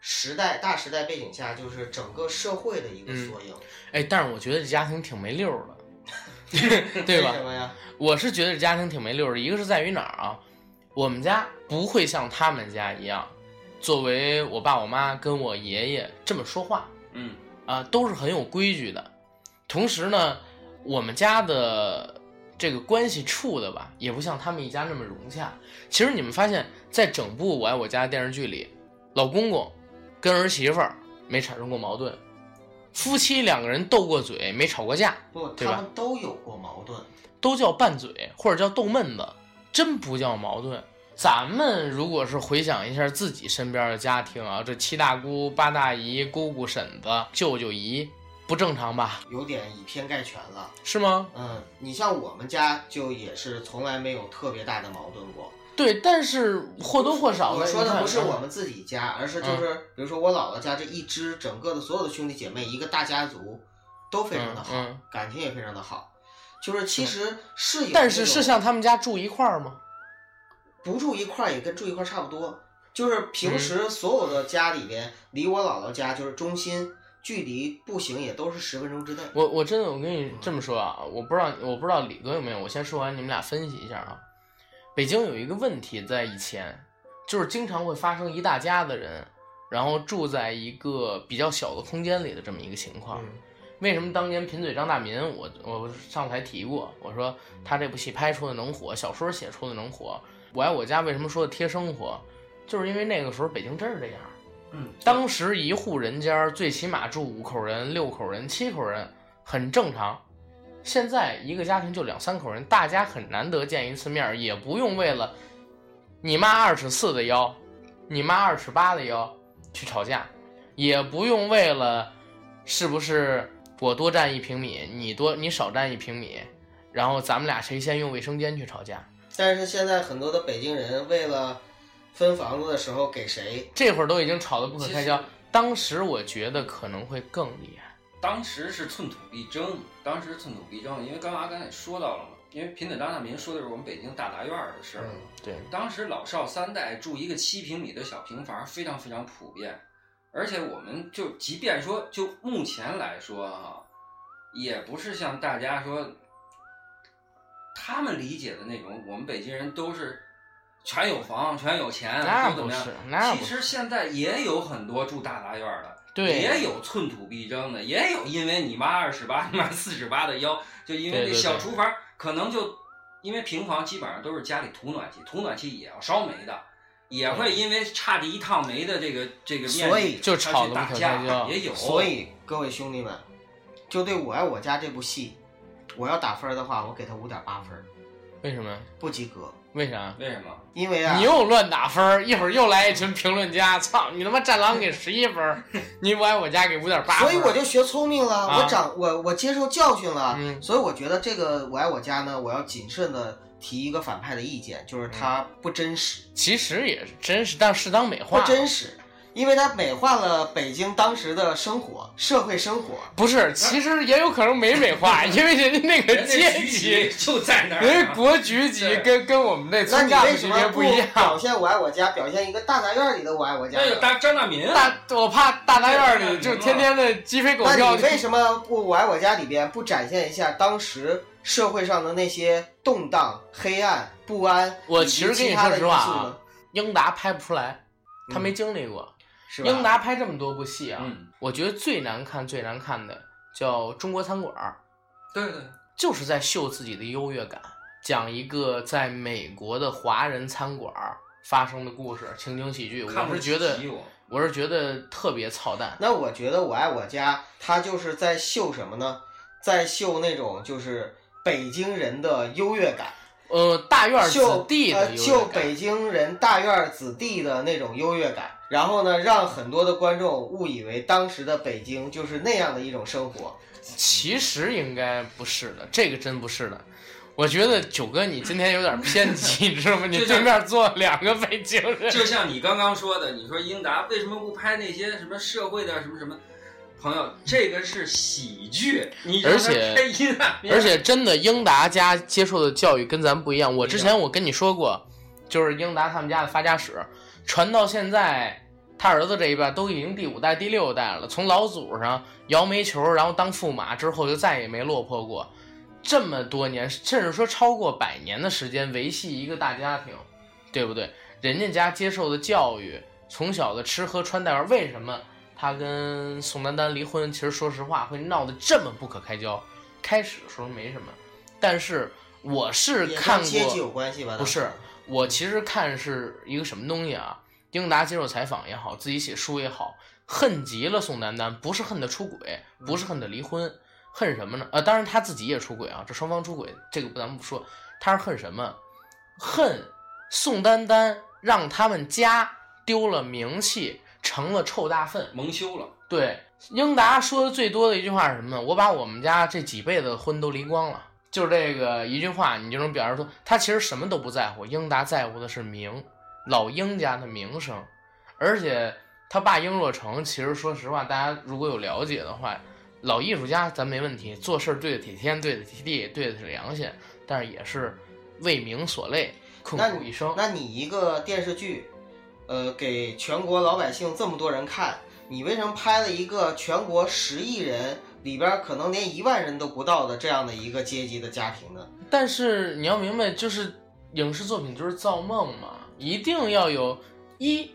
时代大时代背景下，就是整个社会的一个嗯缩影，哎，但是我觉得这家庭挺没溜儿的，对吧为什？么呀？我是觉得这家庭挺没溜儿的，一个是在于哪儿啊？我们家不会像他们家一样，作为我爸我妈跟我爷爷这么说话，嗯，啊，都是很有规矩的。同时呢，我们家的这个关系处的吧，也不像他们一家那么融洽。其实你们发现，在整部《我爱我家》电视剧里，老公公跟儿媳妇儿没产生过矛盾，夫妻两个人斗过嘴，没吵过架，不，对他们都有过矛盾。都叫拌嘴或者叫斗闷子，真不叫矛盾。咱们如果是回想一下自己身边的家庭啊，这七大姑八大姨、姑姑婶子、舅舅姨，不正常吧？有点以偏概全了。是吗？嗯，你像我们家就也是从来没有特别大的矛盾过。对，但是或多或少的，我说的不是我嗯们自己家，而是就是比如说我姥姥家这一支整个的所有的兄弟姐妹，一个大家族都非常的好，嗯嗯感情也非常的好。就是其实是有，但是是像他们家住一块儿吗？不住一块儿也跟住一块儿差不多。就是嗯平时所有的家里边，离我姥姥家就是中心距离步行也都是十分钟之内。我我真的我跟你这么说啊，我不知道我不知道李哥有没有，我先说完你们俩分析一下啊。北京有一个问题在以前，就是经常会发生一大家子人，然后住在一个比较小的空间里的这么一个情况。嗯为什么当年贫嘴张大民，我我上台提过，我说他这部戏拍出的能火，小说写出的能火。我爱我家为什么说的贴生活，就是因为那个时候北京真是这样。嗯，当时一户人家最起码住五口人、六口人、七口人，很正常。现在一个家庭就两三口人，大家很难得见一次面，也不用为了你妈二尺四的腰，你妈二尺八的腰去吵架，也不用为了是不是我多占一平米，你多你少占一平米，然后咱们俩谁先用卫生间去吵架。但是现在很多的北京人为了分房子的时候给谁，这会儿都已经吵得不可开交。当时我觉得可能会更厉害。当时是寸土必争，当时寸土必争，因为刚刚阿甘也说到了嘛，因为平等张大民说的是我们北京大杂院儿的事儿嘛。对，当时老少三代住一个七平米的小平房，非常非常普遍，而且我们就即便说就目前来说哈、也不是像大家说他们理解的那种，我们北京人都是全有房、全有钱，那都怎么样其。实现在也有很多住大杂院的，对也有寸土必争的，也有因为你妈二十八，你妈四十八的腰，就因为小厨房可能就因为平房基本上都是家里土暖气，土暖气也要烧煤的，也会因为差这一趟煤的这个这个面积，所以就他吵得可去打架也有，所以各位兄弟们，就对我爱我家这部戏，我要打分的话，我给他五点八分，为什么？不及格。为啥？为什么？因为啊你，又乱打分儿，一会儿又来一群评论家，操你他妈战狼给十一分儿，你我爱我家给五点八分，所以我就学聪明了，啊我长我我接受教训了，嗯所以我觉得这个我爱我家呢，我要谨慎的提一个反派的意见，就是他不真实，其实也是真实，但适当美化不。真实，因为它美化了北京当时的生活，社会生活。不是，其实也有可能没美化，因为人家那个阶级，就在那儿啊，人家国局级跟跟我们那那村干部你为什么级别不一样表。现我爱我家，表现一个大杂院里的我爱我家？那个大张大民啊，大，我怕大杂院里就天天的鸡飞狗那跳你。为什么不我爱我家里边不展现一下当时社会上的那些动荡、黑暗、不安？我其实跟你说实话啊，英达拍不出来，他没嗯经历过。是吧？英达拍这么多部戏啊，嗯，我觉得最难看、最难看的叫《中国餐馆》，对对，就是在秀自己的优越感，讲一个在美国的华人餐馆发生的故事，情景喜剧。我是觉得，我我是觉得特别操蛋。那我觉得我爱我家，它就是在秀什么呢？在秀那种就是北京人的优越感，呃，大院秀子弟的呃优越感秀北京人大院子弟的那种优越感，然后呢，让很多的观众误以为当时的北京就是那样的一种生活。其实应该不是的，这个真不是的。我觉得九哥你今天有点偏激，你知道吗？你对面坐两个北京人，就像你刚刚说的，你说英达为什么不拍那些什么社会的什么什么？朋友，这个是喜剧，你而且而且真的英达家接受的教育跟咱不一样。我之前我跟你说过，就是英达他们家的发家史，传到现在，他儿子这一辈都已经第五代、第六代了。从老祖上摇煤球，然后当驸马之后，就再也没落魄过。这么多年，甚至说超过百年的时间维系一个大家庭，对不对？人家家接受的教育，从小的吃喝穿戴玩，为什么他跟宋丹丹离婚？其实说实话，会闹得这么不可开交。开始的时候没什么，但是我是也看过有过，关系吧？不是我其实看是一个什么东西啊？英达接受采访也好，自己写书也好，恨极了宋丹丹，不是恨她出轨，不是恨她离婚，恨什么呢？呃，当然他自己也出轨啊，这双方出轨，这个咱们不说，他是恨什么？恨宋丹丹让他们家丢了名气，成了臭大粪。蒙羞了，对，英达说的最多的一句话是什么呢？我把我们家这几辈子的婚都离光了，就这个一句话，你就能表示出他其实什么都不在乎。英达在乎的是名，老英家的名声，而且他爸英若诚，其实说实话，大家如果有了解的话，老艺术家咱没问题，做事儿对得起天，对得起地，对得起良心，但是也是为名所累，苦一生。那你一个电视剧，呃，给全国老百姓这么多人看，你为什么拍了一个全国十亿人里边可能连一万人都不到的这样的一个阶级的家庭呢？但是你要明白，就是影视作品就是造梦嘛，一定要有一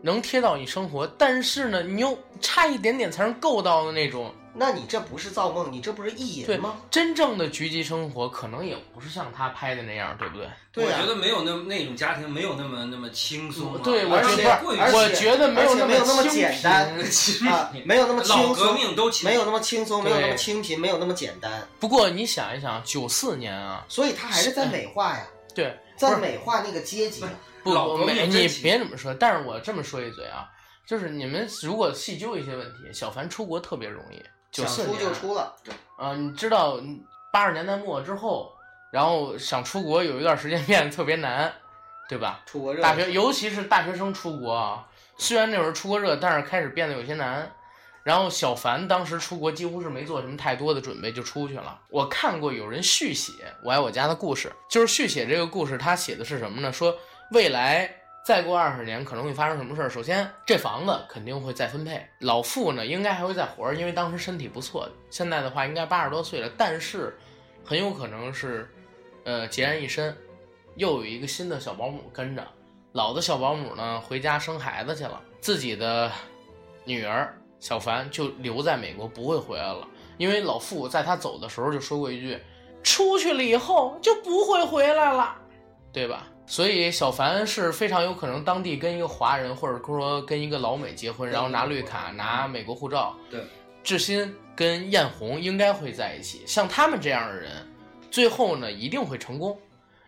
能贴到你生活，但是呢，你又差一点点才能够到的那种。那你这不是造梦，你这不是意对淫吗？真正的局级生活可能也不是像他拍的那样，对不对？对啊我觉得没有那那种家庭没有那么那么轻松啊、对，我觉得而且我觉得没有那么清简单 啊，没有那么轻老革松，命都轻没有那么轻松，没有那么清贫，没有那么简单，不过你想一想，九四年啊，所以他还是在美化呀，对，在美化那个阶级啊。不老你别这么说，但是我这么说一嘴啊，就是你们如果细究一些问题，小凡出国特别容易，九想出就出了，对啊、你知道八十年代末之后，然后想出国有一段时间 变得特别难，对吧？出国热大学，尤其是大学生出国啊，虽然那会儿出国热，但是开始变得有些难。然后小凡当时出国几乎是没做什么太多的准备就出去了。我看过有人续写《我爱我家》的故事，就是续写这个故事，他写的是什么呢？说未来再过二十年可能会发生什么事儿？首先，这房子肯定会再分配，老傅呢应该还会再活着，因为当时身体不错。现在的话应该八十多岁了，但是很有可能是，呃，孑然一身，又有一个新的小保姆跟着。老的小保姆呢回家生孩子去了，自己的女儿小凡就留在美国不会回来了，因为老傅在他走的时候就说过一句：“出去了以后就不会回来了，对吧？”所以小凡是非常有可能当地跟一个华人，或者说跟一个老美结婚，然后拿绿卡、拿美国护照。对，志新跟艳红应该会在一起，像他们这样的人，最后呢一定会成功，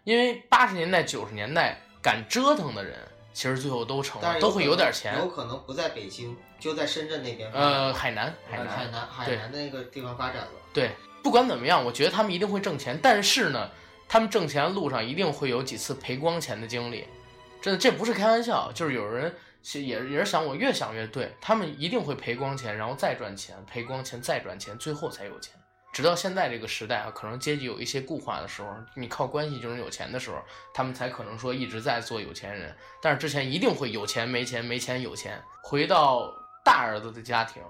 因为八十年代、九十年代敢折腾的人，其实最后都成了，但都会有点钱。有可能不在北京，就在深圳那边。呃，海南，海南，海南海南那个地方发展了。对，不管怎么样，我觉得他们一定会挣钱，但是呢，他们挣钱路上一定会有几次赔光钱的经历，真的，这不是开玩笑，就是有人也也是想我越想越对，他们一定会赔光钱，然后再赚钱，赔光钱再赚钱，最后才有钱。直到现在这个时代啊，可能阶级有一些固化的时候，你靠关系就能有钱的时候，他们才可能说一直在做有钱人。但是之前一定会有钱没钱，没钱有钱。回到大儿子的家庭，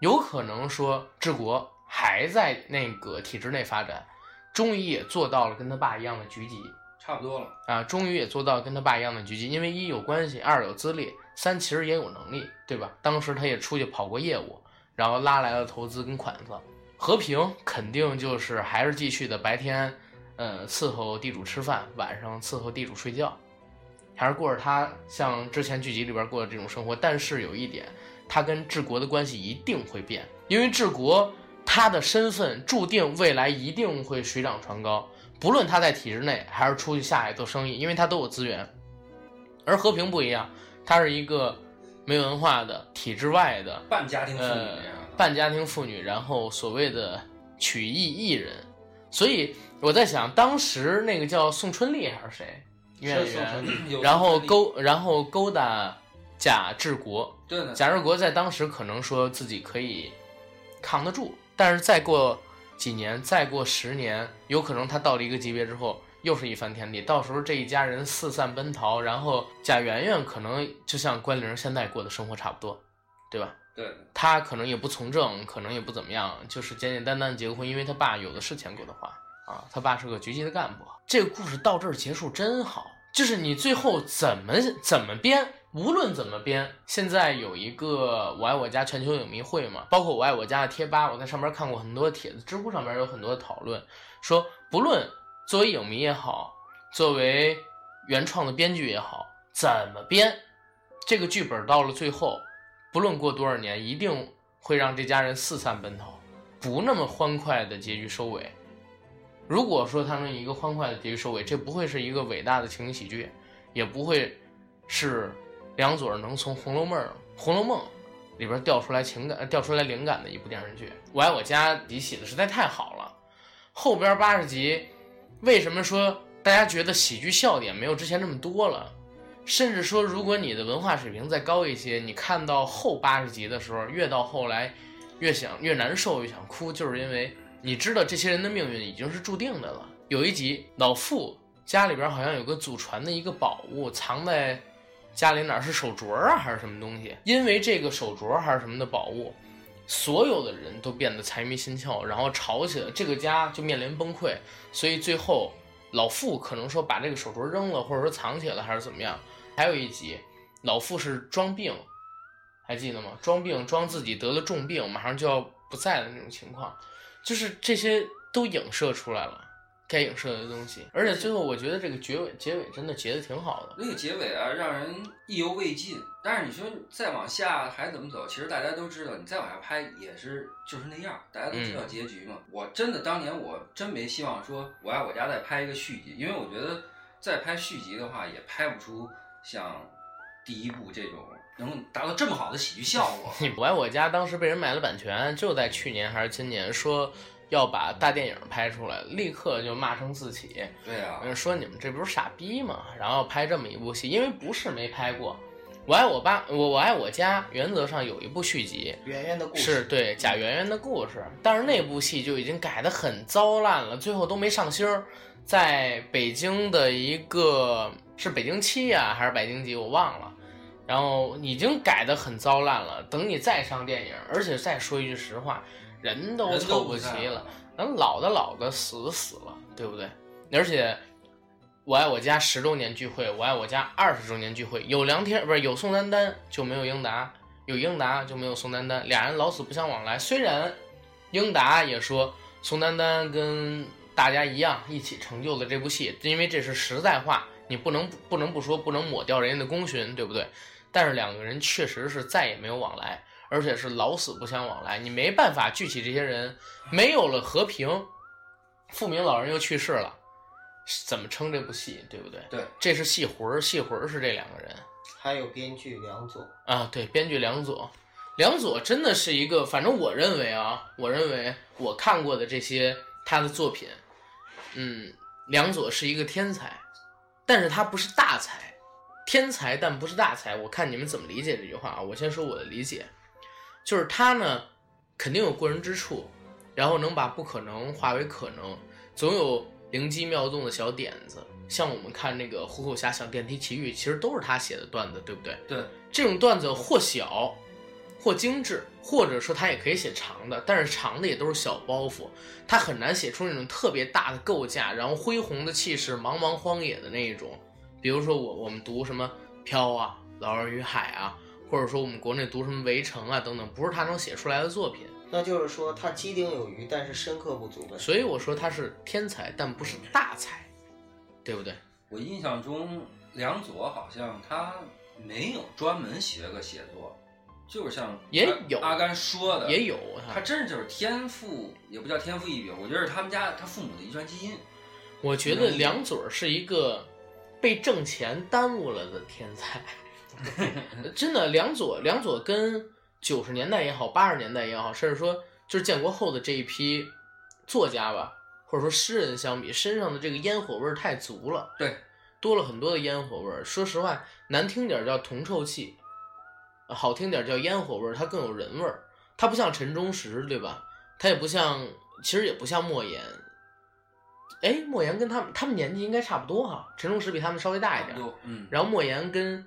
有可能说治国还在那个体制内发展，终于也做到了跟他爸一样的局级差不多了。啊，终于也做到跟他爸一样的局级。因为一有关系，二有资历，三其实也有能力，对吧？当时他也出去跑过业务，然后拉来了投资跟款子。和平肯定就是还是继续的白天，呃，伺候地主吃饭，晚上伺候地主睡觉，还是过着他像之前剧集里边过的这种生活。但是有一点，他跟治国的关系一定会变，因为治国他的身份注定未来一定会水涨船高，不论他在体制内还是出去下海做生意，因为他都有资源。而和平不一样，他是一个没文化的体制外的半家庭妇女半家庭妇女，然后所谓的曲艺艺人，所以我在想，当时那个叫宋春丽还是谁？女演员，然后勾然后勾搭贾志国，对的，贾志国在当时可能说自己可以扛得住，但是再过几年，再过十年，有可能他到了一个级别之后，又是一番天地。到时候这一家人四散奔逃，然后贾圆圆可能就像关凌现在过的生活差不多，对吧？对的，他可能也不从政，可能也不怎么样，就是简简单单结个婚，因为他爸有的是钱给他花啊，他爸是个局级的干部。这个故事到这儿结束真好，就是你最后怎么怎么编，无论怎么编，现在有一个我爱我家全球影迷会嘛，包括我爱我家的贴吧，我在上面看过很多帖子，知乎上面有很多的讨论，说不论作为影迷也好，作为原创的编剧也好，怎么编，这个剧本到了最后。不论过多少年，一定会让这家人四散奔逃，不那么欢快的结局收尾。如果说他能以一个欢快的结局收尾，这不会是一个伟大的情景喜剧，也不会是梁左能从《红楼梦》《红楼梦》里边调出来情感、调出来灵感的一部电视剧。我爱我家里写的实在太好了，后边八十集，为什么说大家觉得喜剧笑点没有之前那么多了？甚至说，如果你的文化水平再高一些，你看到后八十集的时候，越到后来，越想越难受，越想哭，就是因为你知道这些人的命运已经是注定的了。有一集，老傅家里边好像有个祖传的一个宝物，藏在家里哪是手镯啊，还是什么东西？因为这个手镯还是什么的宝物，所有的人都变得财迷心窍，然后吵起来，这个家就面临崩溃。所以最后，老傅可能说把这个手镯扔了，或者说藏起来，还是怎么样？还有一集，老傅是装病，还记得吗？装病装自己得了重病，马上就要不在的那种情况，就是这些都影射出来了该影射的东西。而且最后，我觉得这个结尾结尾真的结的挺好的。那个结尾啊，让人意犹未尽。但是你说再往下还怎么走？其实大家都知道，你再往下拍也是就是那样，大家都知道结局嘛。我真的当年我真没希望说我爱我家再拍一个续集，因为我觉得再拍续集的话也拍不出像第一部这种能达到这么好的喜剧效果。你我爱我家当时被人买了版权，就在去年还是今年，说要把大电影拍出来，立刻就骂声四起，对啊，说你们这不是傻逼吗？然后拍这么一部戏，因为不是没拍过。我爱我爸，我我爱我家，原则上有一部续集，圆圆的故事是对贾圆圆的故事，但是那部戏就已经改得很糟烂了，最后都没上星儿，在北京的一个是北京七呀、还是北京几我忘了，然后已经改得很糟烂了。等你再上电影，而且再说一句实话，人都凑不齐了，咱老的老的死的死了，对不对？而且。我爱我家十周年聚会，我爱我家二十周年聚会，有梁天不是有宋丹丹就没有英达，有英达就没有宋丹丹，俩人老死不相往来。虽然英达也说宋丹丹跟大家一样一起成就了这部戏，因为这是实在话，你不能不能不说，不能抹掉人家的功勋，对不对？但是两个人确实是再也没有往来，而且是老死不相往来，你没办法聚起这些人，没有了和平，富明老人又去世了。怎么撑这部戏，对不对？对，这是戏魂儿，戏魂儿是这两个人还有编剧梁左，啊。对，编剧梁左，梁左真的是一个，反正我认为啊，我认为我看过的这些他的作品，嗯，梁左是一个天才，但是他不是大才，天才但不是大才。我看你们怎么理解这句话啊？我先说我的理解，就是他呢肯定有过人之处，然后能把不可能化为可能，总有。灵机妙动的小点子，像我们看那个《虎口遐想电梯奇遇》，其实都是他写的段子，对不对？对，这种段子或小，或精致，或者说他也可以写长的，但是长的也都是小包袱，他很难写出那种特别大的构架，然后恢宏的气势，茫茫荒野的那一种。比如说我我们读什么《飘》啊，《老人与海》啊，或者说我们国内读什么《围城》啊等等，不是他能写出来的作品。那就是说他机灵有余，但是深刻不足呗。所以我说他是天才，但不是大才，对不对？我印象中梁左好像他没有专门学个写作，就是像也有阿甘说的，也有他真是就是天赋，也不叫天赋异禀，我觉得是他们家他父母的遗传基因。我觉得梁嘴儿是一个被挣钱耽误了的天才，真的，梁左梁左跟九十年代也好，八十年代也好，甚至说就是建国后的这一批作家吧，或者说诗人相比，身上的这个烟火味儿太足了，对，多了很多的烟火味儿。说实话，难听点儿叫铜臭气，呃好听点儿叫烟火味儿，它更有人味儿。它不像陈忠实，对吧？它也不像，其实也不像莫言。哎，莫言跟他们他们年纪应该差不多哈，陈忠实比他们稍微大一点儿。嗯，然后莫言跟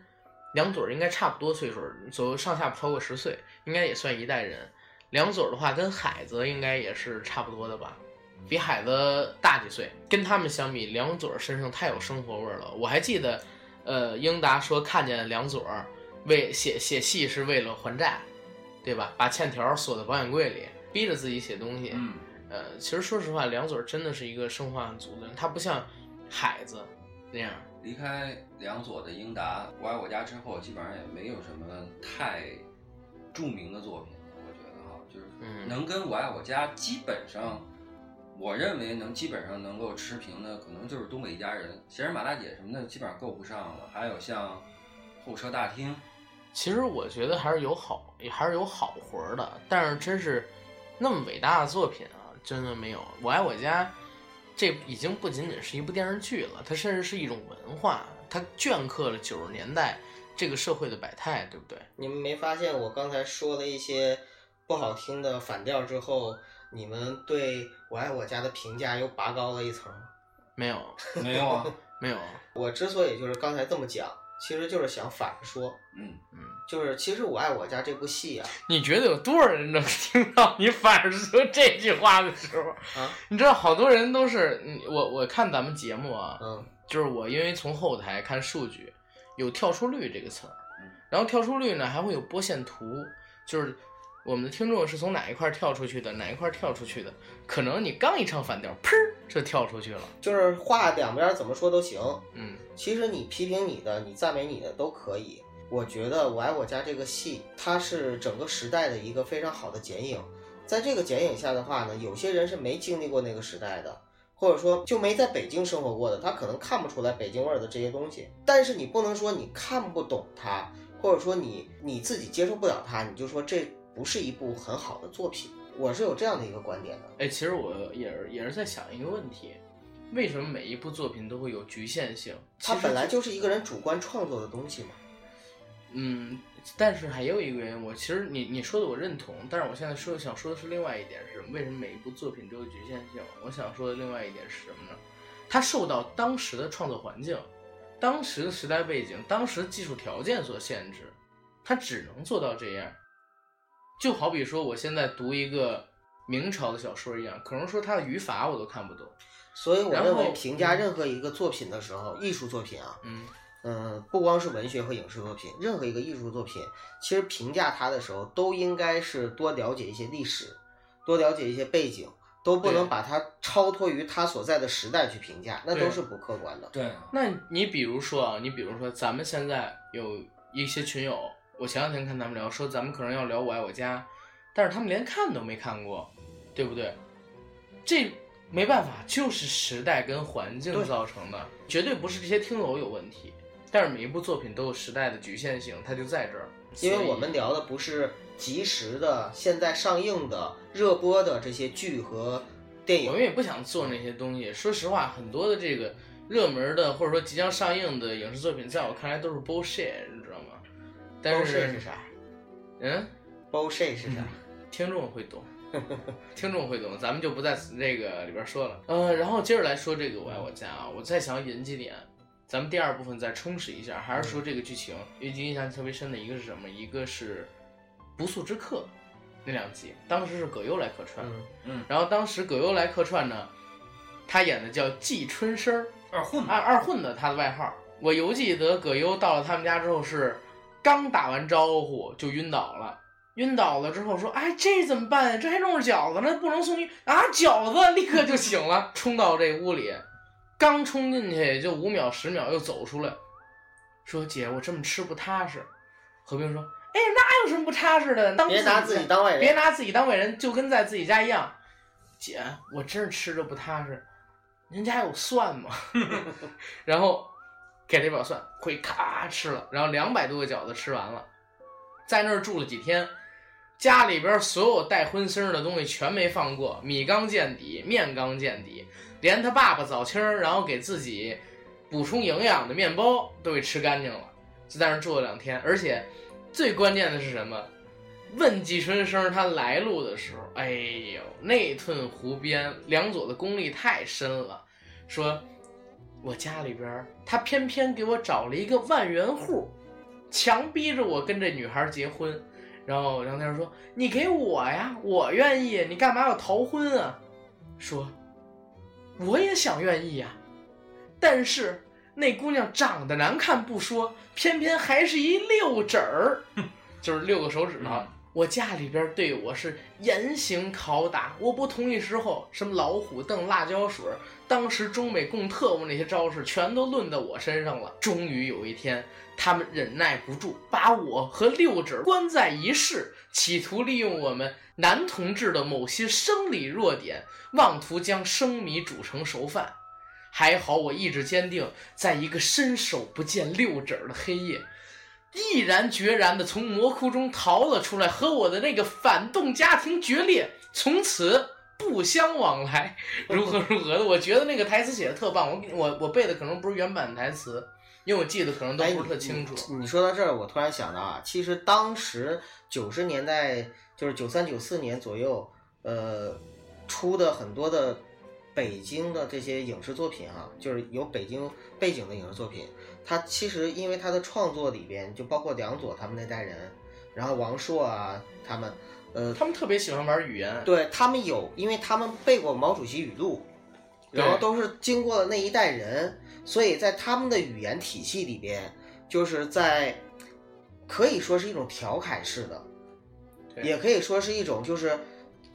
梁嘴儿应该差不多岁数，左右上下不超过十岁，应该也算一代人。梁嘴儿的话跟海子应该也是差不多的吧，比海子大几岁。跟他们相比，梁嘴儿身上太有生活味儿了。我还记得，呃，英达说看见梁嘴儿为写写戏是为了还债，对吧？把欠条锁在保险柜里，逼着自己写东西。嗯，呃，其实说实话，梁嘴儿真的是一个生活很足的人，他不像海子那样。离开梁左的英达，我爱我家之后，基本上也没有什么太著名的作品了。我觉得哈，就是嗯能跟我爱我家基本上，我认为能基本上能够持平的，可能就是东北一家人、闲人马大姐什么的，基本上够不上了。还有像候车大厅，其实我觉得还是有好，也还是有好活儿的，但是真是那么伟大的作品啊，真的没有。我爱我家，这已经不仅仅是一部电视剧了，它甚至是一种文化，它镌刻了九十年代这个社会的百态，对不对？你们没发现我刚才说了一些不好听的反调之后，你们对我爱我家的评价又拔高了一层吗？没有，没有啊？没有，我之所以就是刚才这么讲，其实就是想反着说，嗯，嗯，就是其实我爱我家这部戏啊，你觉得有多少人能 听到你反着说这句话的时候啊？你知道，好多人都是，嗯我我看咱们节目啊，嗯，就是我因为从后台看数据，有跳出率这个词儿嗯，然后跳出率呢还会有波线图，就是我们的听众是从哪一块儿跳出去的，哪一块儿跳出去的，可能你刚一唱反调，砰儿就跳出去了，就是话两边怎么说都行。嗯其实你批评你的，你赞美你的都可以。我觉得《我爱我家》这个戏，它是整个时代的一个非常好的剪影。在这个剪影下的话呢，有些人是没经历过那个时代的，或者说就没在北京生活过的，他可能看不出来北京味儿的这些东西。但是你不能说你看不懂它，或者说你你自己接受不了它，你就说这不是一部很好的作品。我是有这样的一个观点的。哎，其实我也是也是在想一个问题，为什么每一部作品都会有局限性？它本来就是一个人主观创作的东西嘛。嗯，但是还有一个原因，我其实你你说的我认同，但是我现在说想说的是另外一点是？为什么每一部作品都有局限性？我想说的另外一点是什么呢？它受到当时的创作环境、当时的时代背景、当时的技术条件所限制，它只能做到这样。就好比说，我现在读一个明朝的小说一样，可能说它的语法我都看不懂。所以我认为评价任何一个作品的时候，艺术作品啊，嗯，嗯，不光是文学和影视作品，任何一个艺术作品，其实评价它的时候，都应该是多了解一些历史，多了解一些背景，都不能把它超脱于它所在的时代去评价，那都是不客观的。对，那你比如说啊，你比如说咱们现在有一些群友，我前两天看他们聊，说咱们可能要聊《我爱我家》，但是他们连看都没看过，对不对？这没办法，就是时代跟环境造成的，绝对不是这些听友有问题。但是每一部作品都有时代的局限性，它就在这儿。因为我们聊的不是及时的、现在上映的、热播的这些剧和电影我们，也不想做那些东西。说实话，很多的这个热门的或者说即将上映的影视作品，在我看来都是 bullshit，你知道吗？但是 bullshit 是啥嗯，？bullshit 是啥？听众会懂，听众会懂，咱们就不在这个里边说了。呃，然后接着来说这个《我爱我家》啊，我再想引几点，咱们第二部分再充实一下，还是说这个剧情，尤其印象特别深的一个是什么？一个是《不速之客》那两集，当时是葛优来客串，嗯，然后当时葛优来客串呢，他演的叫季春生儿，二混二二混的他的外号。我犹记得葛优到了他们家之后是刚打完招呼就晕倒了，晕倒了之后说：“哎，这怎么办呀？这还弄着饺子呢，不能送医啊！”饺子立刻就醒了，冲到这屋里，刚冲进去就五秒十秒又走出来，说：“姐，我这么吃不踏实。”何冰说：“哎，那有什么不踏实的？当别拿自己当外人，别拿自己当外人，就跟在自己家一样。姐，我真是吃着不踏实，您家有蒜吗？然后给了一把蒜，回咔吃了，然后两百多个饺子吃完了，在那儿住了几天，家里边所有带荤腥的东西全没放过，米缸见底，面缸见底，连他爸爸早清然后给自己补充营养的面包都给吃干净了，就在那住了两天，而且最关键的是什么？问季春生他来路的时候，哎呦，内屯湖边，梁左的功力太深了。说，我家里边他偏偏给我找了一个万元户，强逼着我跟这女孩结婚。然后梁天说：“你给我呀，我愿意，你干嘛要逃婚啊？”说：“我也想愿意呀，但是那姑娘长得难看不说，偏偏还是一六指儿，就是六个手指头。嗯我家里边对我是严刑拷打，我不同意时候，什么老虎凳、辣椒水，当时中美共特务那些招式全都论到我身上了。终于有一天，他们忍耐不住，把我和六指关在一室，企图利用我们男同志的某些生理弱点，妄图将生米煮成熟饭。还好我意志坚定，在一个伸手不见六指的黑夜，毅然决然地从魔窟中逃了出来，和我的那个反动家庭决裂，从此不相往来，如何如何的。我觉得那个台词写的特棒，我我我背的可能不是原版台词，因为我记得可能都哎，不是特清楚。你你说到这儿，我突然想到啊，其实当时九十年代，就是九三九四年左右，呃，出的很多的北京的这些影视作品啊，就是有北京背景的影视作品，它其实因为它的创作里边就包括梁左他们那代人，然后王朔啊他们，呃，他们特别喜欢玩语言，对他们有，因为他们背过毛主席语录，然后都是经过了那一代人，所以在他们的语言体系里边，就是在可以说是一种调侃式的，也可以说是一种就是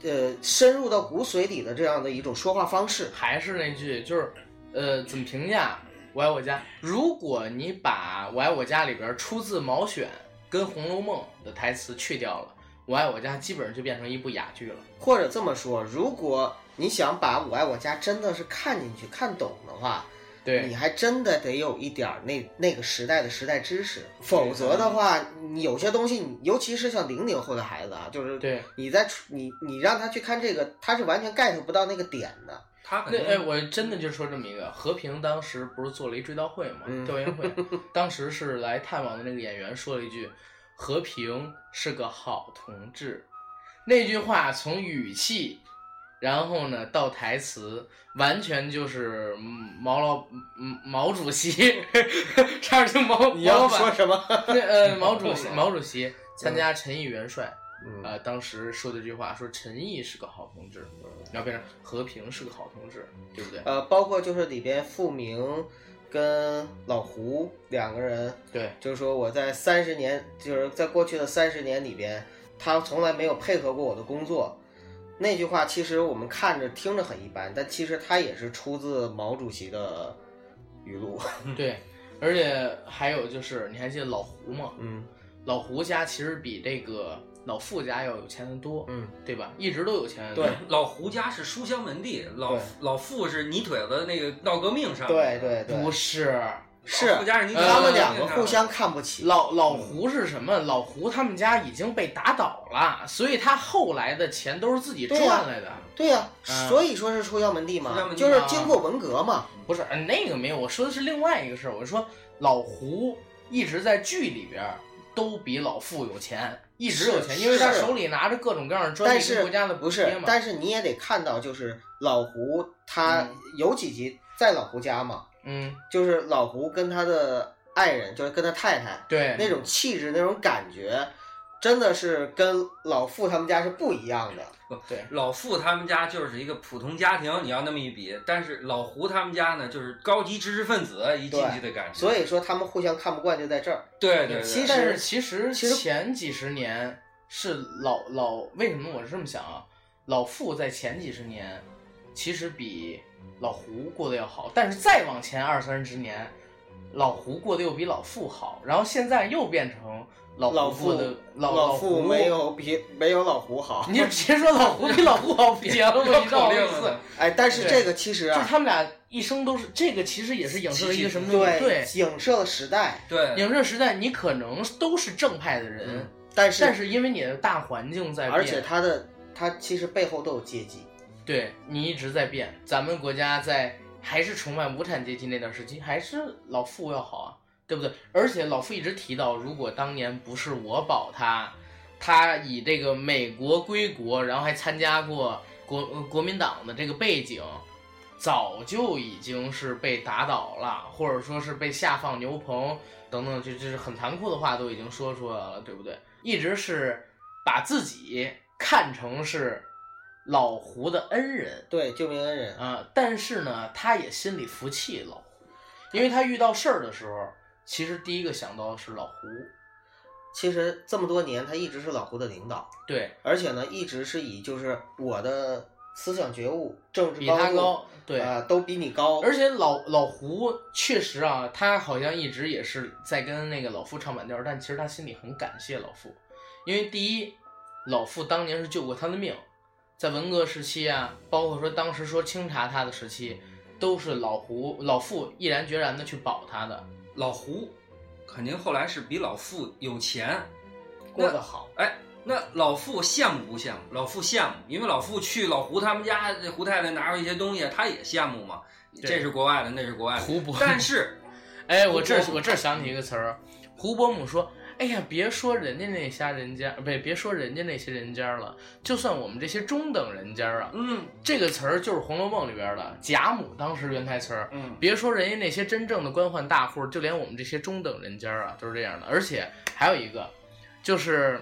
呃深入到骨髓里的这样的一种说话方式。还是那句，就是呃，怎么评价《我爱我家》？如果你把《我爱我家》里边出自毛选跟《红楼梦》的台词去掉了，《我爱我家》基本上就变成一部哑剧了。或者这么说，如果你想把《我爱我家》真的是看进去、看懂的话，对你，还真的得有一点儿那那个时代的时代知识，否则的话，你有些东西你，尤其是像零零后的孩子啊，就是对，你在你你让他去看这个，他是完全 get 不到那个点的。他那哎，我真的就说这么一个，和平当时不是做了一追悼会嘛，嗯调研会，当时是来探望的那个演员说了一句：“和平是个好同志。”那句话从语气，然后呢到台词，完全就是嗯毛老嗯毛主席，差点就毛你要说什么？呃 毛主席毛主席参加陈毅元帅。嗯呃，当时说的这句话说陈毅是个好同志，然后变成和平是个好同志，对不对？呃，包括就是里边复明跟老胡两个人，对就是说我在三十年，就是在过去的三十年里边，他从来没有配合过我的工作。那句话其实我们看着听着很一般，但其实它也是出自毛主席的语录。对，而且还有就是，你还记得老胡吗？嗯老胡家其实比这个老傅家要有钱的多，嗯，对吧？一直都有钱。对老胡家是书香门第，老老傅是泥腿子那个闹革命上对对对，不是，是老傅家是泥腿子他们呃两个互相看不起。老老胡是什么？老胡他们家已经被打倒了，所以他后来的钱都是自己赚来的。对呀、嗯所以说是书香门第嘛，就是啊经过文革嘛。不是，呃那个没有，我说的是另外一个事儿。我说老胡一直在剧里边儿都比老傅有钱，一直有钱，因为他手里拿着各种各样的专利但是国家的补不是？但是你也得看到，就是老胡他嗯有几集在老胡家嘛，嗯，就是老胡跟他的爱人，就是跟他太太对，那种气质、那种感觉，真的是跟老傅他们家是不一样的。对老傅他们家就是一个普通家庭，你要那么一比，但是老胡他们家呢，就是高级知识分子一进去的感觉。所以说他们互相看不惯就在这儿。对对对，其实但是其实其实前几十年是老老为什么我是这么想啊？老傅在前几十年其实比老胡过得要好，但是再往前二三十年，老胡过得又比老傅好，然后现在又变成老老傅的老老傅没，有比没有老胡好。你就直接说老胡比老胡好不行吗？你知道口我意思令了呢？。哎，但是这个其实就他们俩一生都是这个，其实也是影射了一个什么东西？对对，影射了时代，对，影射时代，你可能都是正派的人。嗯但是但是因为你的大环境在变，而且他的他其实背后都有阶级。对你一直在变。咱们国家在还是崇拜无产阶级那段时期，还是老傅要好啊，对不对？而且老傅一直提到，如果当年不是我保他，他以这个美国归国，然后还参加过国呃国民党的这个背景。早就已经是被打倒了，或者说是被下放牛棚等等，这这是很残酷的话都已经说出来了，对不对？一直是把自己看成是老胡的恩人对，救命恩人。啊、但是呢，他也心里服气老胡，因为他遇到事儿的时候，其实第一个想到的是老胡，其实这么多年，他一直是老胡的领导，对而且呢，一直是以就是我的思想觉悟、政治比他高，对。啊、都比你高。而且老老胡确实啊，他好像一直也是在跟那个老傅唱反调，但其实他心里很感谢老傅，因为第一，老傅当年是救过他的命，在文革时期啊，包括说当时说清查他的时期，都是老胡老傅毅然决然的去保他的。老胡肯定后来是比老傅有钱，过得好，哎，那老傅羡慕不羡慕？老傅羡慕，因为老傅去老胡他们家，这胡太太拿出一些东西，他也羡慕嘛。这是国外的，那是国外的。胡伯但是 哎，我这我这想起一个词儿，胡伯母说：“哎呀，别说人家那家人家，不，别说人家那些人家了，就算我们这些中等人家啊，嗯这个词儿就是《红楼梦》里边的贾母当时原台词儿。嗯，别说人家那些真正的官宦大户，就连我们这些中等人家啊，都是这样的。而且还有一个，就是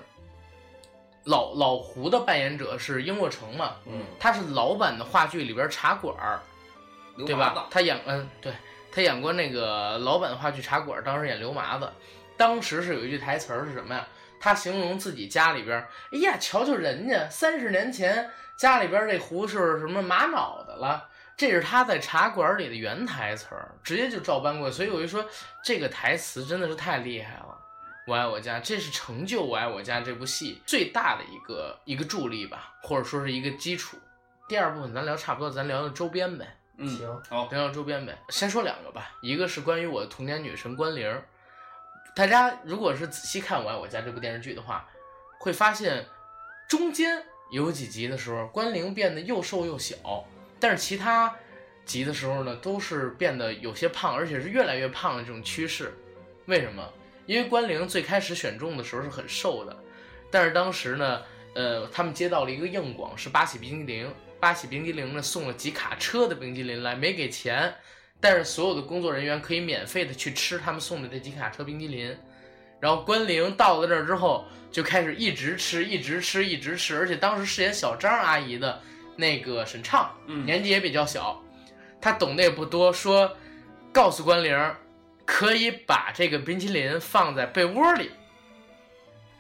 老老胡的扮演者是英若成嘛，嗯，他是老版的话剧里边茶馆儿，对？吧他演嗯，对他演过那个老版的话剧茶馆儿，当时演刘麻子，当时是有一句台词儿是什么呀？他形容自己家里边儿，哎呀，瞧瞧人家三十年前家里边儿这壶是什么玛瑙的了。这是他在茶馆里的原台词儿，直接就照搬过来。所以我就说，这个台词真的是太厉害了。我爱我家》，这是成就《我爱我家》这部戏最大的一个一个助力吧，或者说是一个基础。第二部分咱聊差不多，咱聊聊周边呗，嗯，行好，聊聊周边呗。先说两个吧，一个是关于我的童年女神关凌儿。大家如果是仔细看《我爱我家》这部电视剧的话，会发现中间有几集的时候，关凌变得又瘦又小，但是其他集的时候呢，都是变得有些胖，而且是越来越胖的这种趋势。为什么？因为关凌最开始选中的时候是很瘦的，但是当时呢，呃，他们接到了一个硬广，是八喜冰激凌，八喜冰激凌呢送了几卡车的冰激凌来，没给钱，但是所有的工作人员可以免费的去吃他们送的这几卡车冰激凌。然后关凌到了那儿之后，就开始一直吃，一直吃，一直吃，而且当时饰演小张阿姨的那个沈畅，嗯年纪也比较小，他懂得也不多，说告诉关凌可以把这个冰淇淋放在被窝里，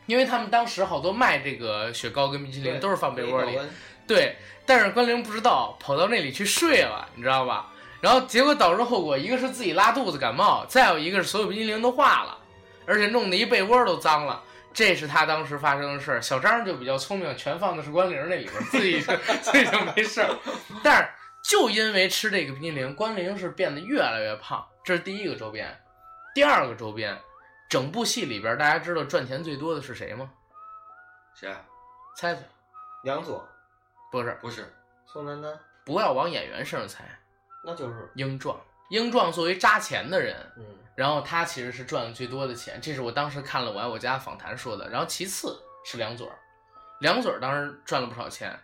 因为他们当时好多卖这个雪糕跟冰淇淋都是放被窝里，对，但是关凌不知道，跑到那里去睡了，你知道吧？然后结果导致后果，一个是自己拉肚子感冒，再有一个是所有冰激凌都化了，而且弄得一被窝都脏了。这是他当时发生的事儿。小张就比较聪明，全放的是关凌那里边，自己就自己就没事儿。但是就因为吃这个冰激凌，关凌是变得越来越胖，这是第一个周边。第二个周边，整部戏里边大家知道赚钱最多的是谁吗？谁啊？猜猜，杨左、不是，不是，宋丹丹，不要往演员身上猜。那就是英壮，英壮作为扎钱的人，嗯，然后他其实是赚了最多的钱，这是我当时看了《我爱我家》访谈说的。然后其次是梁左，梁左当时赚了不少钱，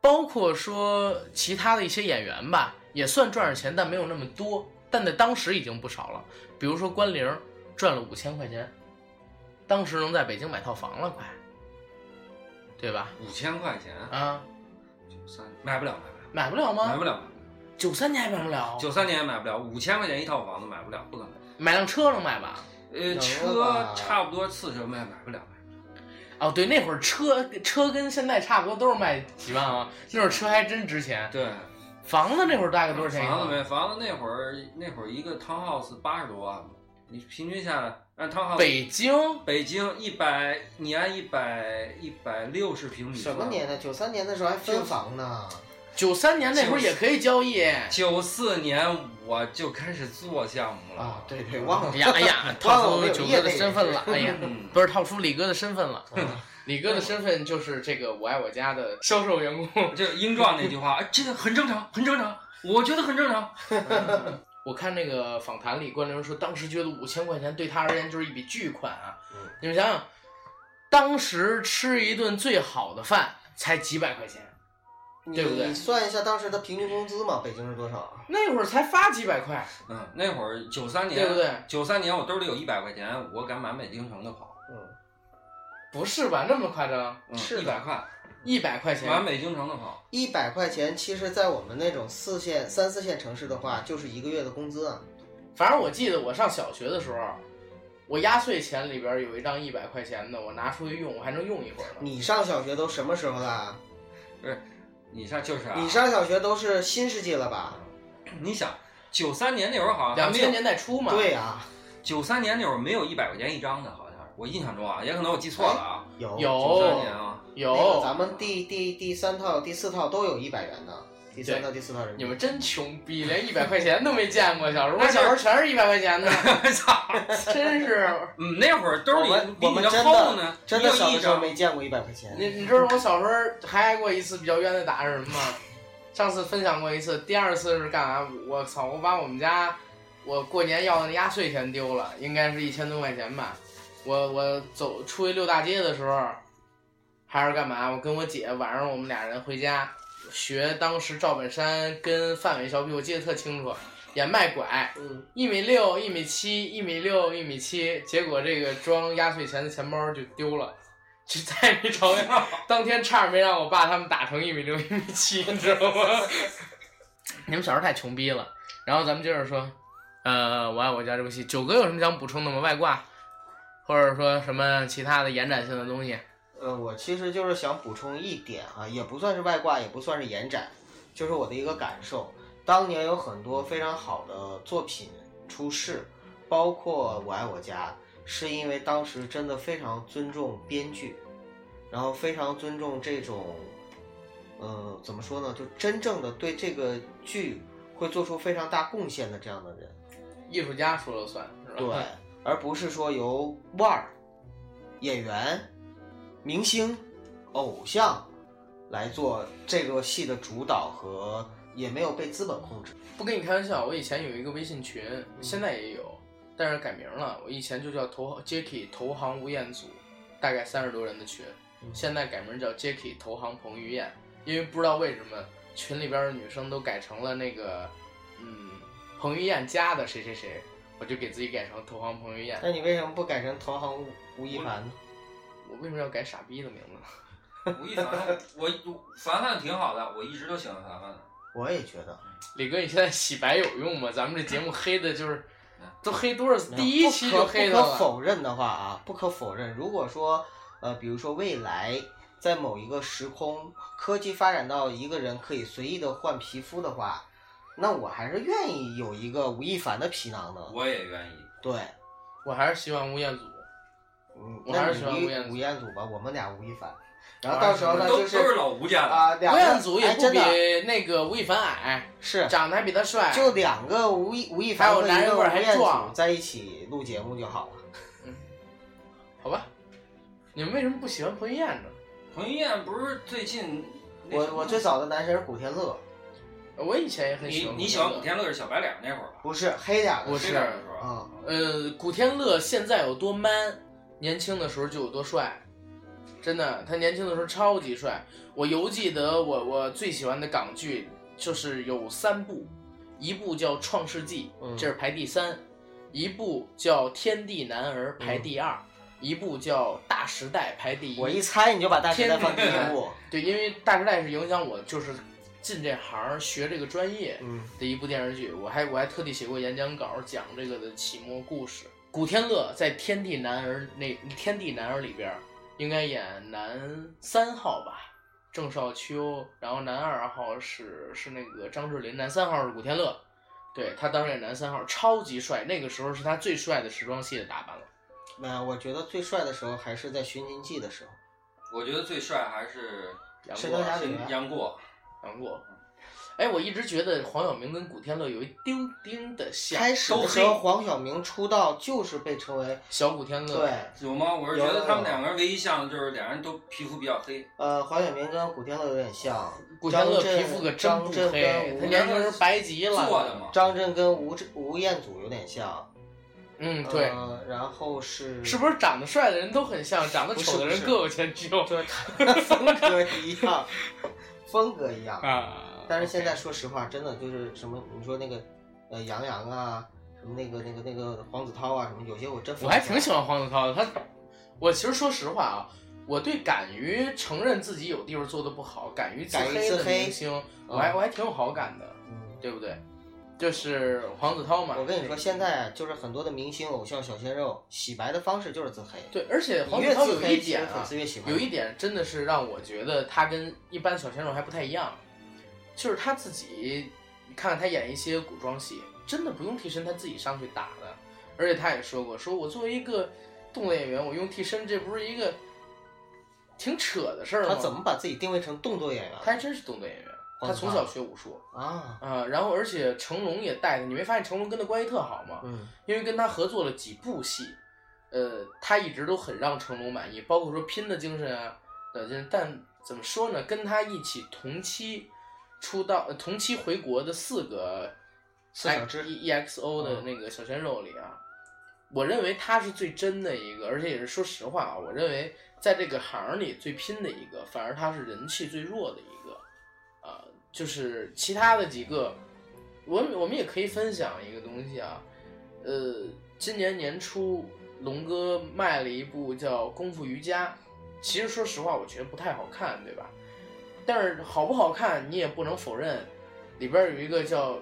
包括说其他的一些演员吧，也算赚着钱，但没有那么多，但在当时已经不少了。比如说关凌赚了五千块钱，当时能在北京买套房了，快，对吧？五千块钱，啊，九三买不了，买不了吗？买不了，买不了，九三年还买不了，九三年也买不了，五千块钱一套房子买不了，不可能。买辆车能买吧？呃，车差不多次车卖买不了，哦，对，那会儿车车跟现在差不多都是卖几万啊，那会儿车还真值钱。对，房子那会儿大概多少钱？房子没房子那会儿那会儿一个 townhouse 八十多万，你平均下来按 townhouse 北京北京一百，你按一百一百六十平米什么年代？九三年的时候还分房呢。九三年那会儿也可以交易。九四年我就开始做项目了。啊，对对，忘了哎。呀哎呀，忘套出九哥的身份了。哎呀，嗯，不是套出李哥的身份了。嗯李哥的身份就是这个我爱我家的销售员工。这 个英壮那句话，哎，这个很正常，很正常，我觉得很正常。我看那个访谈里，关凌说当时觉得五千块钱对他而言就是一笔巨款啊。嗯你们想想，当时吃一顿最好的饭才几百块钱。对不对你算一下当时的平均工资嘛？北京是多少啊？那会儿才发几百块，嗯，那会儿九三年，对不对？九三年我兜里有一百块钱，我敢满北京城的跑，嗯，不是吧？那么夸张？嗯，是一百块，一百块钱满，北京城的跑。一百块钱，其实，在我们那种四线、三四线城市的话，就是一个月的工资啊。反正我记得我上小学的时候，我压岁钱里边有一张一百块钱的，我拿出去用，我还能用一会儿呢。你上小学都什么时候了？你上就是啊，你上小学都是新世纪了吧？你想九三年那会儿好像两千年代初嘛。对呀、九三年那会儿没有一百块钱一张的，好像我印象中啊，也可能我记错了啊。有有九三年啊，有、那个咱们第第第三套、第四套都有一百元的，第三套、第四套人民币。你们真穷逼，连一百块钱都没见过。小时候，我小时候全是一百块钱的，操！真是。嗯，那会儿兜里我们真的厚呢，真的一小的时候张。没见过一百块钱。你你知道我小时候还挨过一次比较冤的打是什么吗？上次分享过一次，第二次是干啥？我操！我把我们家我过年要的那压岁钱丢了，应该是一千多块钱吧。我我走出去溜大街的时候，还是干嘛？我跟我姐晚上我们俩人回家学当时赵本山跟范伟小品，我记得特清楚，演卖拐，嗯，一米六、一米七、一米六、一米七，结果这个装压岁钱的钱包就丢了，就再也没找见。当天差点没让我爸他们打成一米六、一米七，你知道吗？你们小时候太穷逼了。然后咱们接着说，呃，我爱我家这部戏，九哥有什么想补充的吗？外挂，或者说什么其他的延展性的东西？呃，我其实就是想补充一点啊，也不算是外挂，也不算是延展，就是我的一个感受。当年有很多非常好的作品出世，包括《我爱我家》，是因为当时真的非常尊重编剧，然后非常尊重这种，呃，怎么说呢？就真正的对这个剧会做出非常大贡献的这样的人，艺术家说了算，是吧？对，而不是说由腕儿、演员、明星、偶像来做这个戏的主导和，也没有被资本控制。不跟你开玩笑，我以前有一个微信群，现在也有，但是改名了。我以前就叫投 Jacky 投行吴彦祖，大概三十多人的群，现在改名叫 Jacky 投行彭于晏，因为不知道为什么群里边的女生都改成了那个，嗯，彭于晏家的谁谁谁，我就给自己改成投行彭于晏。那你为什么不改成投行吴吴亦凡呢？我为什么要改傻逼的名字呢？吴亦凡，我凡凡挺好的，我一直都喜欢凡凡的。我也觉得，李哥，你现在洗白有用吗？咱们这节目黑的就是，都黑多少次？第一期就黑不可他了。否认的话啊，不可否认，如果说呃，比如说未来在某一个时空，科技发展到一个人可以随意的换皮肤的话，那我还是愿意有一个吴亦凡的皮囊的。我也愿意。对，我还是希望吴彦祖。嗯，我还是喜欢吴彦祖吴彦祖吧，我们俩吴亦凡。然后到时候呢，都就都是老吴家的。啊，两吴彦祖也不比那个吴亦凡矮，是长得还比他帅。就两个吴亦吴亦还有凡和一个吴男人味儿还彦祖壮在一起录节目就好了。好吧，你们为什么不喜欢彭于晏呢？彭于晏不是最近我我最早的男神是古天乐，我以前也很喜欢。你你喜欢古？天乐是小白脸那会儿吧？不是黑脸的时候啊。呃，古天乐现在有多 man，年轻的时候就有多帅，真的，他年轻的时候超级帅。我犹记得我我最喜欢的港剧就是有三部，一部叫《创世纪》，嗯。这是排第三；一部叫《天地男儿》，排第二；一部叫《大时代》，排第一。我一猜你就把大时代放第一部。对，因为《大时代》是影响我就是进这行学这个专业嗯。的一部电视剧，我还我还特地写过演讲稿讲这个的启蒙故事。古天乐在《天地男儿》那《天地男儿》里边儿应该演男三号吧，郑少秋，然后男二号是是那个张智霖，男三号是古天乐。对他当时演男三号，超级帅，那个时候是他最帅的时装戏的打扮了。那我觉得最帅的时候还是在《寻秦记》的时候。我觉得最帅还是杨过神雕侠侣杨杨过。杨过。哎，我一直觉得黄晓明跟古天乐有一丁丁的像，开始的时候，黄晓明出道就是被称为小古天乐。对，有吗？我是觉得他们两个人唯一像的就是两人都皮肤比较黑。呃，黄晓明跟古天乐有点像。古天乐皮肤可真不张震黑跟，吴他年轻时候白极了。做的嘛。张震跟吴吴彦祖有点像。嗯，对，呃然后是是不是长得帅的人都很像，长得丑的人各有千秋就是风格一样，风格一样。啊？但是现在说实话，真的就是什么，你说那个呃杨洋啊，什么那个那个那个黄子韬啊，什么有些我真我还挺喜欢黄子韬的。他，我其实说实话啊，我对敢于承认自己有地方做的不好，敢于自黑的明星，我还嗯我还挺有好感的，嗯对不对？就是黄子韬嘛。我跟你说，现在就是很多的明星、偶像、小鲜肉洗白的方式就是自黑。对，而且黄子韬有一点啊粉丝，越喜欢。有一点真的是让我觉得他跟一般小鲜肉还不太一样，就是他自己，你看看他演一些古装戏，真的不用替身，他自己上去打的。而且他也说过，说我作为一个动作演员，我用替身，这不是一个挺扯的事儿吗？他怎么把自己定位成动作演员？他还真是动作演员，他从小学武术啊，啊，然后而且成龙也带他，你没发现成龙跟他关系特好吗？嗯，因为跟他合作了几部戏，呃，他一直都很让成龙满意，包括说拼的精神啊，呃，但怎么说呢？跟他一起同期出道、呃同期回国的四个四小只 E X O 的那个小鲜肉里啊，我认为他是最真的一个，而且也是说实话啊，我认为在这个行里最拼的一个，反而他是人气最弱的一个，啊、就是其他的几个，我我们也可以分享一个东西啊，呃，今年年初龙哥卖了一部叫《功夫瑜伽》，其实说实话，我觉得不太好看，对吧？但是好不好看，你也不能否认，里边有一个叫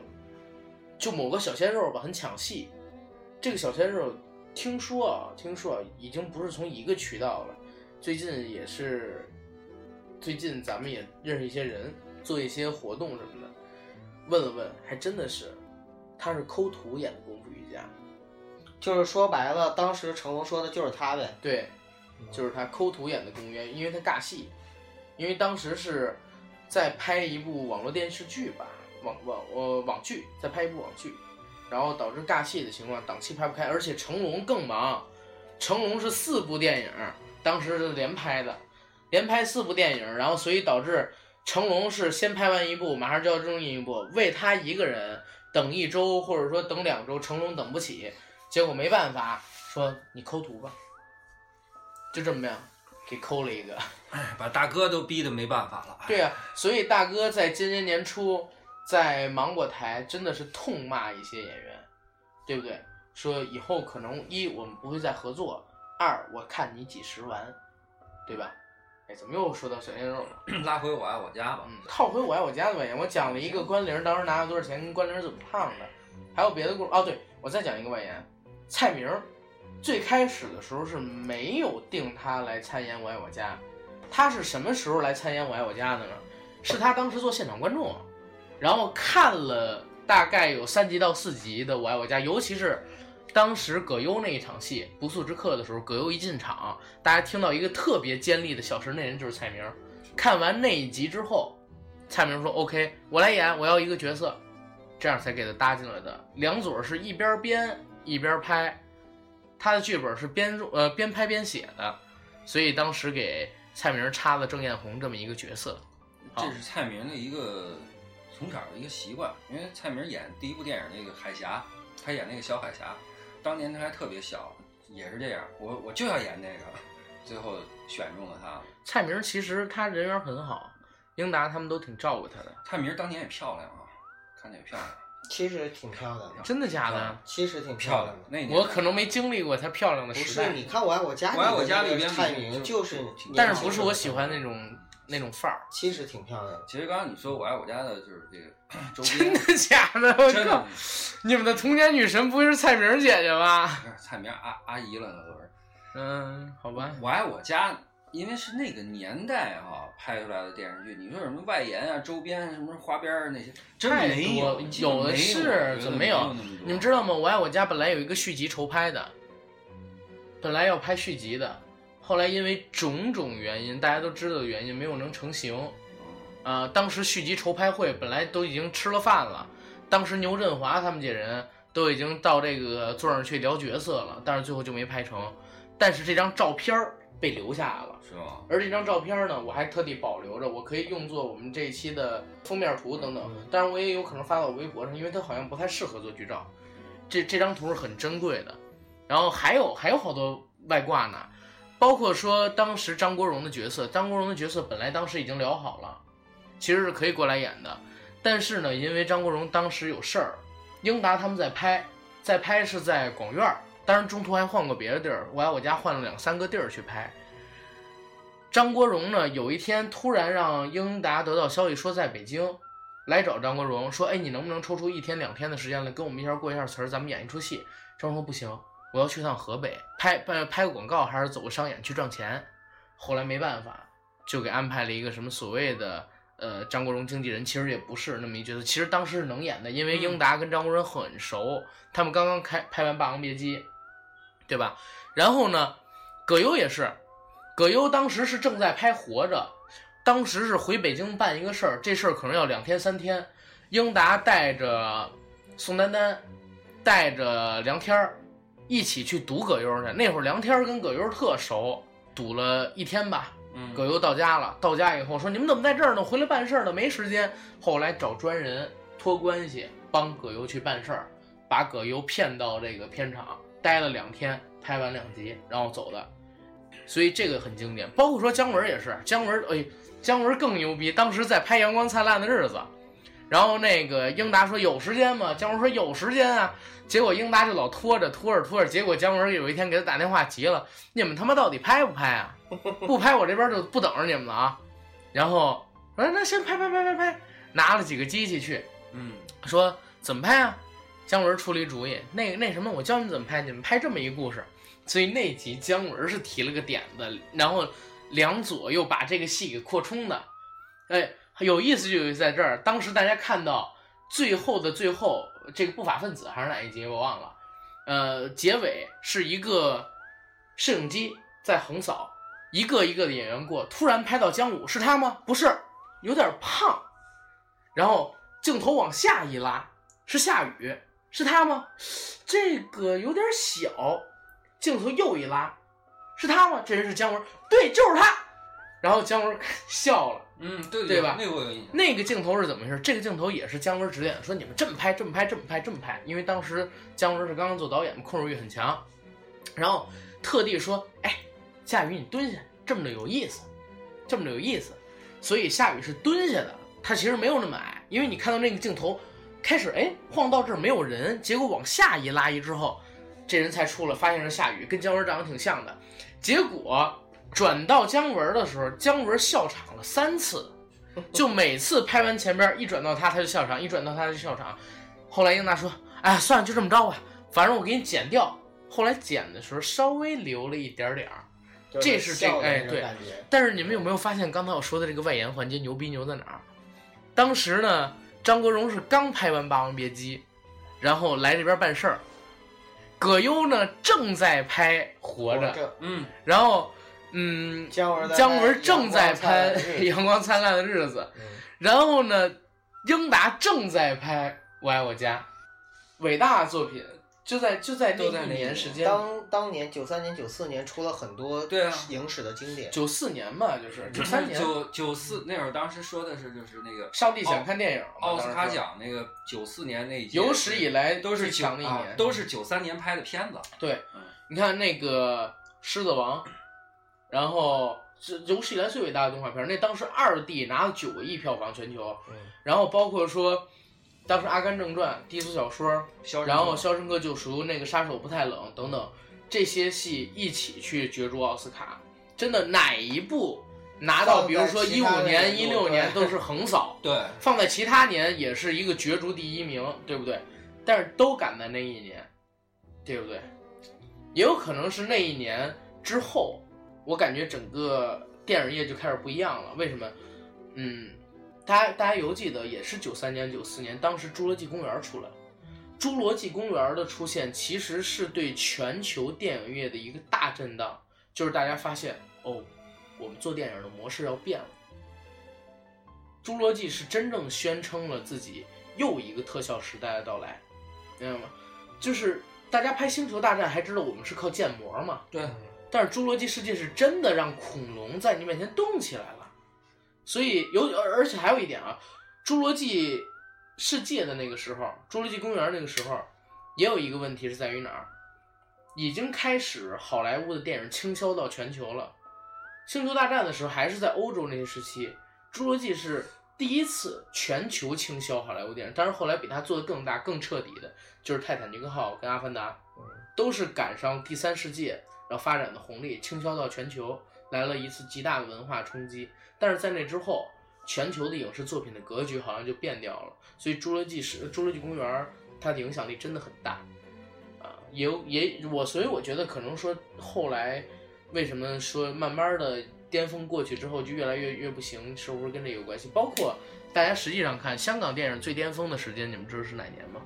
就某个小鲜肉吧，很抢戏。这个小鲜肉听说啊，听说啊，已经不是从一个渠道了，最近也是，最近咱们也认识一些人，做一些活动什么的，问了问，还真的是，他是抠图演的功夫瑜伽。就是说白了，当时成龙说的就是他呗。对，就是他抠图演的更冤，因为他尬戏，因为当时是在拍一部网络电视剧吧，网网呃网剧，在拍一部网剧，然后导致尬戏的情况，档期拍不开，而且成龙更忙，成龙是四部电影，当时是连拍的，连拍四部电影，然后所以导致成龙是先拍完一部，马上就要正映一部，为他一个人等一周或者说等两周，成龙等不起，结果没办法，说你抠图吧。就这么样，给抠了一个。哎，把大哥都逼得没办法了。对呀、所以大哥在今年年初在芒果台真的是痛骂一些演员，对不对？说以后可能一我们不会再合作，二我看你几时完，对吧？哎，怎么又说到小鲜肉了？拉回我爱我家吧。嗯，套回我爱我家的外延，我讲了一个关凌当时拿了多少钱，跟关凌怎么胖的，还有别的故事。哦，对，我再讲一个外延，蔡明儿最开始的时候是没有定他来参演《我爱我家》，他是什么时候来参演《我爱我家》的呢？是他当时做现场观众，然后看了大概有三集到四集的《我爱我家》，尤其是当时葛优那一场戏《不速之客》的时候，葛优一进场，大家听到一个特别尖利的小声，那人就是蔡明。看完那一集之后，蔡明说：“OK，我来演，我要一个角色。”这样才给他搭进来的。梁左是一边编一边拍，他的剧本是边录呃边拍边写的，所以当时给蔡明插了郑艳红这么一个角色。这是蔡明的一个从小的一个习惯，因为蔡明演第一部电影那个海峡，他演那个小海峡，当年他还特别小，也是这样，我我就要演那个，最后选中了他。蔡明其实他人缘很好，英达他们都挺照顾他的。蔡明当年也漂亮啊，看着也漂亮，其实挺漂亮的，真的假的？其实挺漂亮的。。那我可能没经历过她漂亮的不时代是，，你看《我爱我家》，我爱我家里边蔡就明就是但是不是我喜欢那种那种范儿。其实挺漂亮的。其实刚刚你说我爱我家的就是这个 周真，的假的？我靠！你们的童年女神不会是蔡明姐姐吧？蔡明阿阿姨了那都是。嗯，好吧。我爱我家，因为是那个年代哈、拍出来的电视剧。你说什么外延啊、周边什么花边儿那些，真太没有，多有的是怎么没有你们知道吗？《我爱我家》本来有一个续集筹拍的，本来要拍续集的，后来因为种种原因，大家都知道的原因，没有能成型。呃，当时续集筹拍会本来都已经吃了饭了，当时牛振华他们这人都已经到这个座上去聊角色了，但是最后就没拍成。但是这张照片儿被留下来了。而这张照片呢，我还特地保留着，我可以用作我们这一期的封面图等等。当然，我也有可能发到微博上，因为它好像不太适合做剧照。这这张图是很珍贵的。然后还有还有好多外挂呢，包括说当时张国荣的角色，张国荣的角色本来当时已经聊好了，其实是可以过来演的，但是呢，因为张国荣当时有事儿，英达他们在拍，在拍是在广院儿，当然中途还换过别的地儿，我爱我家换了两三个地儿去拍。张国荣呢，有一天突然让英达得到消息说在北京，来找张国荣说：“哎，你能不能抽出一天两天的时间来跟我们一块儿过一下词儿，咱们演一出戏？”张国荣说：“不行，我要去趟河北拍拍拍个广告，还是走个商演去赚钱。”后来没办法，就给安排了一个什么所谓的呃张国荣经纪人，其实也不是那么一角色，其实当时是能演的，因为英达跟张国荣很熟，他们刚刚开拍完《霸王别姬》，对吧？然后呢，葛优也是。葛优当时是正在拍《活着》，当时是回北京办一个事儿，这事儿可能要两天三天。英达带着宋丹丹，带着梁天儿一起去堵葛优去。那会儿梁天儿跟葛优特熟，堵了一天吧。嗯，葛优到家了，到家以后说：“你们怎么在这儿呢？回来办事儿呢，没时间。”后来找专人托关系帮葛优去办事儿，把葛优骗到这个片场，待了两天，拍完两集，然后走的。所以这个很经典。包括说姜文也是，姜文哎，姜文更牛逼，当时在拍《阳光灿烂的日子》，然后那个英达说有时间吗？姜文说有时间啊。结果英达就老拖着拖着拖着，结果姜文有一天给他打电话急了：“你们他妈到底拍不拍啊？不拍我这边就不等着你们了啊！”然后说：“那先拍拍拍拍拍。”拿了几个机器去，嗯，说怎么拍啊？姜文出了一主意，那那什么，我教你怎么拍，你们拍这么一故事。所以那集姜文是提了个点子，然后梁左又把这个戏给扩充的，哎，有意思就在这儿。当时大家看到最后的最后，这个不法分子还是哪一集我忘了，呃，结尾是一个摄影机在横扫，一个一个的演员过，突然拍到姜武，是他吗？不是，有点胖。然后镜头往下一拉，是夏雨，是他吗？这个有点小。镜头又一拉，是他吗？这人是姜文，对，就是他。然后姜文 笑了。嗯，对对吧那个我有印象。那个镜头是怎么回事？这个镜头也是姜文指点，说你们这么拍，这么拍，这么拍，这么拍。因为当时姜文是刚刚做导演嘛，控制欲很强，然后特地说：“哎，夏雨你蹲下，这么着有意思，这么着有意思。”所以夏雨是蹲下的，他其实没有那么矮，因为你看到那个镜头开始哎晃到这儿没有人，结果往下一拉一之后。这人才出了，发现是夏雨，跟姜文长得挺像的。结果转到姜文的时候，姜文笑场了三次，就每次拍完前边一转到他，他就笑场；一转到他就笑场。后来英达说：“哎，算了，就这么着吧，反正我给你剪掉。”后来剪的时候稍微留了一点点儿，这是这个哎对。但是你们有没有发现刚才我说的这个外延环节牛逼牛在哪儿？当时呢，张国荣是刚拍完《霸王别姬》，然后来这边办事儿。葛优呢正在拍《活着》，嗯，然后，嗯，姜文姜文正在拍《阳光灿烂的日子》，然后呢，英达正在拍《我爱我家》，伟大作品。就在就在那一年时间，当当年九三年九四年出了很多对啊影史的经典。九四年嘛，就是九三年九九四那会儿，当时说的是就是那个上帝想看电影，奥斯卡奖那个九四年那有史以来都是强的一年，都是九三年拍的片子。对，你看那个《狮子王》，然后是有史以来最伟大的动画片，那当时二 D 拿了九个亿票房全球，然后包括说。当时《阿甘正传》、低俗小说，然后《肖申克救赎》那个杀手不太冷等等，这些戏一起去角逐奥斯卡，真的哪一部拿到，比如说一五年、一六年都是横扫，对，放在其他年也是一个角逐第一名，对不对？但是都赶在那一年，对不对？也有可能是那一年之后，我感觉整个电影业就开始不一样了。为什么？嗯。大家大家犹记得，也是九三年、九四年，当时《侏罗纪公园》出来，《侏罗纪公园》的出现其实是对全球电影业的一个大震荡，就是大家发现哦，我们做电影的模式要变了。侏罗纪是真正宣称了自己又一个特效时代的到来，明白吗？就是大家拍《星球大战》还知道我们是靠建模嘛？对。但是《侏罗纪世界》是真的让恐龙在你面前动起来了。所以有，而而且还有一点啊，《侏罗纪世界》的那个时候，《侏罗纪公园》那个时候，也有一个问题是在于哪儿？已经开始好莱坞的电影倾销到全球了。《星球大战》的时候还是在欧洲那些时期，《侏罗纪》是第一次全球倾销好莱坞电影。但是后来比它做的更大、更彻底的，就是《泰坦尼克号》跟《阿凡达》，都是赶上第三世界然后发展的红利，倾销到全球，来了一次极大的文化冲击。但是在那之后，全球的影视作品的格局好像就变掉了，所以《侏罗纪是侏罗纪公园》它的影响力真的很大，啊，也也我所以我觉得可能说后来为什么说慢慢的巅峰过去之后就越来越越不行，是不是跟这有关系？包括大家实际上看香港电影最巅峰的时间，你们知道是哪年吗？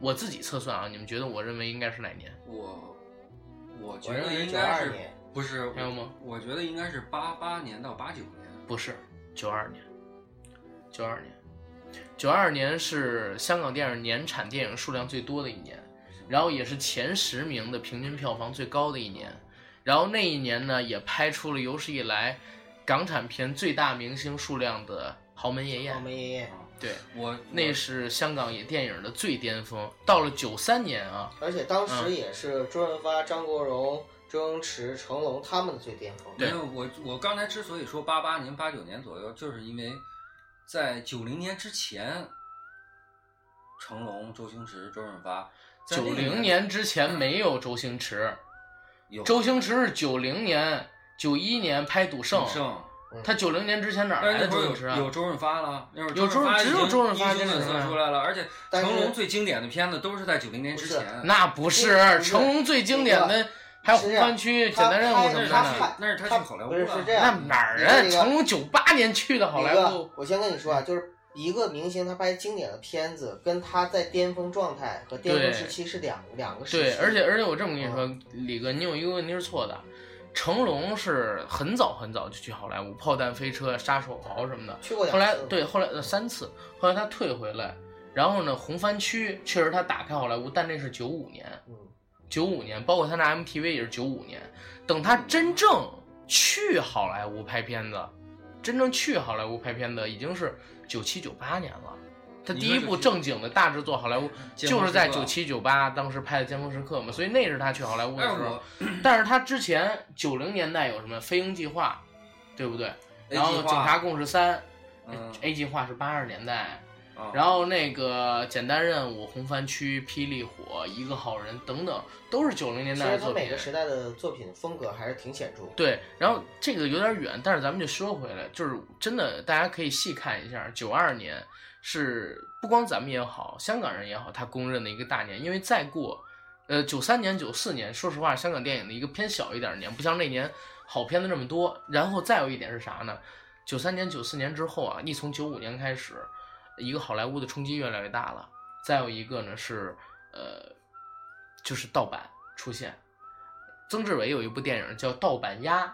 我自己测算啊，你们觉得我认为应该是哪年？我我觉得应该是不是还有吗？我觉得应该是八八年到八九年。不是，九二年，九二年，九二年是香港电影年产电影数量最多的一年，然后也是前十名的平均票房最高的一年，然后那一年呢，也拍出了有史以来港产片最大明星数量的《豪门夜宴》。豪门夜宴，对我那是香港也电影的最巅峰。到了九三年啊，而且当时也是周润发、张国荣。周星驰、成龙他们的最巅峰。没有我，我刚才之所以说八八年、八九年左右，就是因为在九零年之前，成龙、周星驰、周润发。九零年之前没有周星驰，有周星驰是九零年、九一年拍《赌圣》，他九零年之前哪来的周星驰啊？有周润发了，那会儿有周只有周润发英雄本色出来了，而且成龙最经典的片子都是在九零年之前。那不是成龙最经典的。还有红番区、简单任务什么的，那是他去好莱坞了。是这样，那哪儿啊？成龙九八年去的好莱坞。我先跟你说啊，就是一个明星他拍经典的片子，跟他在巅峰状态和巅峰时期是两两个时期。对，而且而且我这么跟你嗯说，李哥，你有一个问题是错的。成龙是很早很早就去好莱坞，《炮弹飞车》《杀手豪》什么的。去过两后来对，后来呃三次，后来他退回来，然后呢，红番区确实他打开好莱坞，但那是九五年，嗯，九五年，包括他那 MTV 也是九五年。等他真正去好莱坞拍片子，真正去好莱坞拍片子已经是九七九八年了。他第一部正经的大制作好莱坞就是在九七九八当时拍的《尖峰时刻》嘛，所以那是他去好莱坞的哎时候。但是他之前九零年代有什么《飞鹰计划》，对不对？然后《警察故事三》嗯 A 计划是八十年代，啊然后那个简单任务、红番区、霹雳火、一个好人等等，都是九零年代的作品实他每个。时代的作品风格还是挺显著。对，然后这个有点远，但是咱们就说回来，就是真的，大家可以细看一下，九二年是不光咱们也好，香港人也好，他公认的一个大年，因为再过，呃，九三年、九四年，说实话，香港电影的一个偏小一点的年，不像那年好片子这么多。然后再有一点是啥呢？九三年、九四年之后啊，你从九五年开始，一个好莱坞的冲击越来越大了。再有一个呢是，呃，就是盗版出现。曾志伟有一部电影叫《盗版鸭》，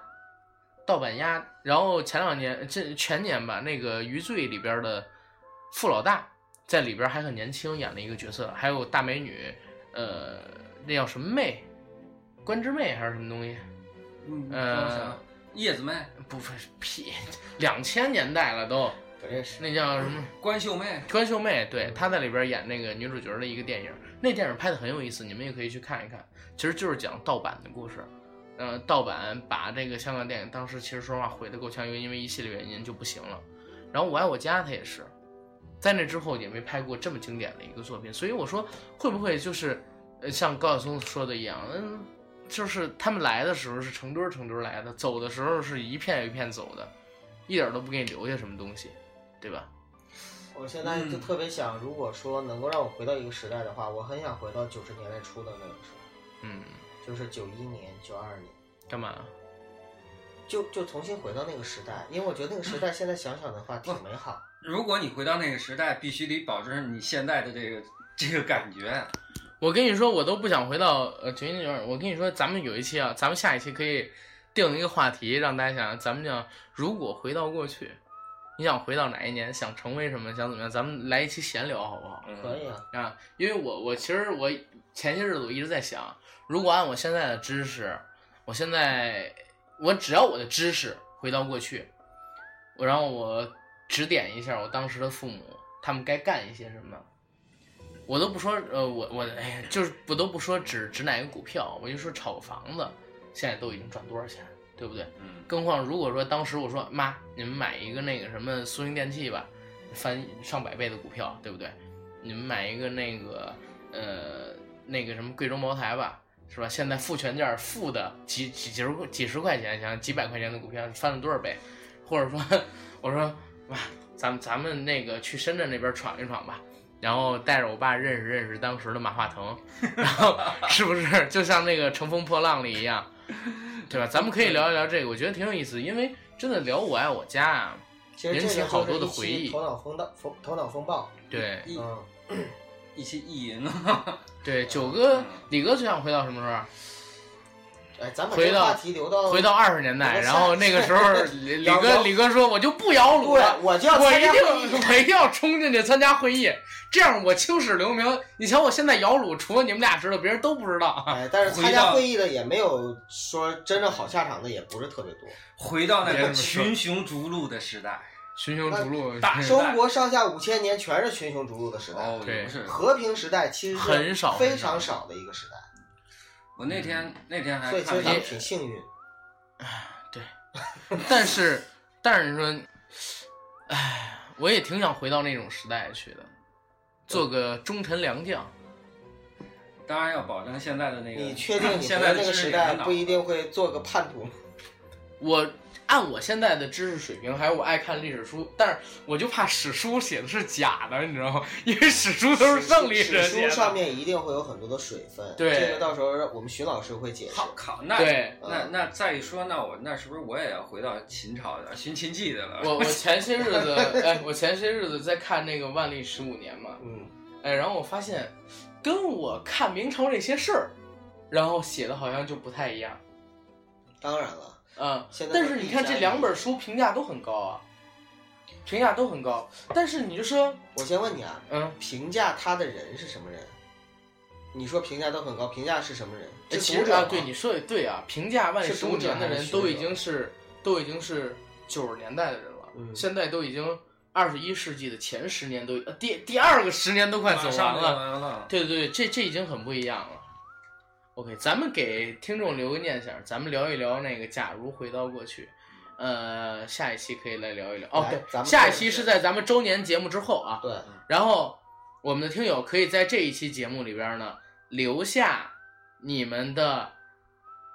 盗版鸭。然后前两年，这前年吧，那个《余罪》里边的傅老大在里边还很年轻，演了一个角色，还有大美女，呃，那叫什么妹，关之妹还是什么东西？嗯呃叶子妹、不是屁，两千年代了都，不认识。那叫什么？关秀妹，关秀妹，对，她在里边演那个女主角的一个电影，那电影拍的很有意思，你们也可以去看一看。其实就是讲盗版的故事，呃，盗版把这个香港电影当时其实说实话毁的够呛，因为因为一系列原因就不行了。然后我爱我家他也是，在那之后也没拍过这么经典的一个作品，所以我说会不会就是呃像高晓松说的一样，嗯，就是他们来的时候是成堆儿成堆儿来的，走的时候是一片一片走的，一点儿都不给你留下什么东西，对吧？我现在就嗯特别想，如果说能够让我回到一个时代的话，我很想回到九十年代初的那个时候，嗯，就是九一年、九二年，干嘛？就就重新回到那个时代，因为我觉得那个时代现在想想的话挺美好。如果你回到那个时代，必须得保证你现在的这个这个感觉。我跟你说，我都不想回到呃九一年九二。我跟你说，咱们有一期啊，咱们下一期可以定一个话题，让大家想，咱们讲如果回到过去，你想回到哪一年，想成为什么，想怎么样，咱们来一期闲聊好不好？可以啊，啊，因为我我其实我前些日子我一直在想，如果按我现在的知识，我现在我只要我的知识回到过去，我让我指点一下我当时的父母，他们该干一些什么。我都不说，呃，我我哎呀，就是我都不说指指哪个股票，我就说炒个房子，现在都已经赚多少钱，对不对？嗯，更何况如果说当时我说妈，你们买一个那个什么苏宁电器吧，翻上百倍的股票，对不对？你们买一个那个呃那个什么贵州茅台吧，是吧？现在负权价负的几几几十几十块钱，想几百块钱的股票翻了多少倍？或者说我说妈，咱们咱们那个去深圳那边闯一闯吧。然后带着我爸认识认识当时的马化腾，然后是不是就像那个《乘风破浪》里一样，对吧？咱们可以聊一聊这个，我觉得挺有意思，因为真的聊我爱我家啊，引起好多的回忆头脑风暴，风头脑风暴。对一嗯，一期意淫啊，对，九哥、李哥最想回到什么时候？哎，咱把回到这个话题留到回到二十年代，然后那个时候 李李哥李哥说，我就不摇橹了，，我就要我一定 我一定要冲进去参加会议，这样我青史留名。你瞧我现在摇橹，除了你们俩知道，别人都不知道。哎，但是 参加会议的也没有说真正好下场的，也不是特别多。回到那个群雄逐鹿的时代。群雄逐鹿，大中国上下五千年全是群雄逐鹿的时代，哦，对不是。和平时代其实是很少非常少的一个时代，我那天那天还所以其看了一实挺幸运。但是但是你说，唉，我也挺想回到那种时代去的，做个忠臣良将。当然要保证现在的那个。你确定你现回到那个知识时代不一定会做个叛徒吗？我按我现在的知识水平，还有我爱看历史书，但是我就怕史书写的是假的，你知道吗？因为史书都是胜利者写的。史书上面一定会有很多的水分，对这个到时候我们徐老师会解释。好靠，那对那那再一说，那我那是不是我也要回到秦朝的寻秦记的了？我我前些日子，哎，我前些日子在看那个《万历十五年》嘛，嗯，哎，然后我发现，跟我看明朝这些事儿，然后写的好像就不太一样。当然了，嗯现，在但是你看这两本书评价都很高啊，评价都很高。但是你就说，我先问你啊，嗯，评价他的人是什么人？你说评价都很高，评价是什么人？这读者吗，其实啊对你说的对啊，评价万历十五是读者年的人都已经是都已经是九十年代的人了，嗯现在都已经二十一世纪的前十年都呃第第二个十年都快走。完了。对对对，这这已经很不一样了。OK，咱们给听众留个念想，咱们聊一聊那个假如回到过去。呃，下一期可以来聊一聊。哦，对，咱们下一期是在咱们周年节目之后啊。对，然后我们的听友可以在这一期节目里边呢留下你们的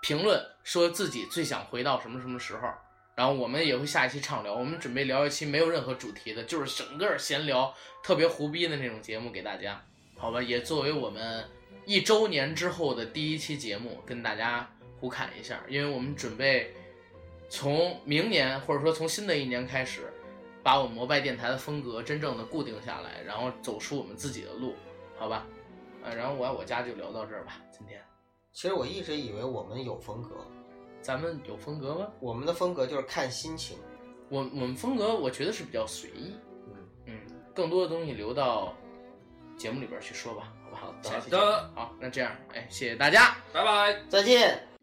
评论，说自己最想回到什么什么时候。然后我们也会下一期畅聊，我们准备聊一期没有任何主题的，就是整个闲聊，特别胡逼的那种节目给大家，好吧？也作为我们一周年之后的第一期节目，跟大家互侃一下，因为我们准备从明年或者说从新的一年开始，把我们摩拜电台的风格真正的固定下来，然后走出我们自己的路，好吧？呃，然后我爱我家就聊到这儿吧，今天其实我一直以为我们有风格，咱们有风格吗？我们的风格就是看心情。我我们风格我觉得是比较随意，嗯，嗯，更多的东西留到节目里边去说吧，好的好，那这样，哎，谢谢大家。拜拜。再见。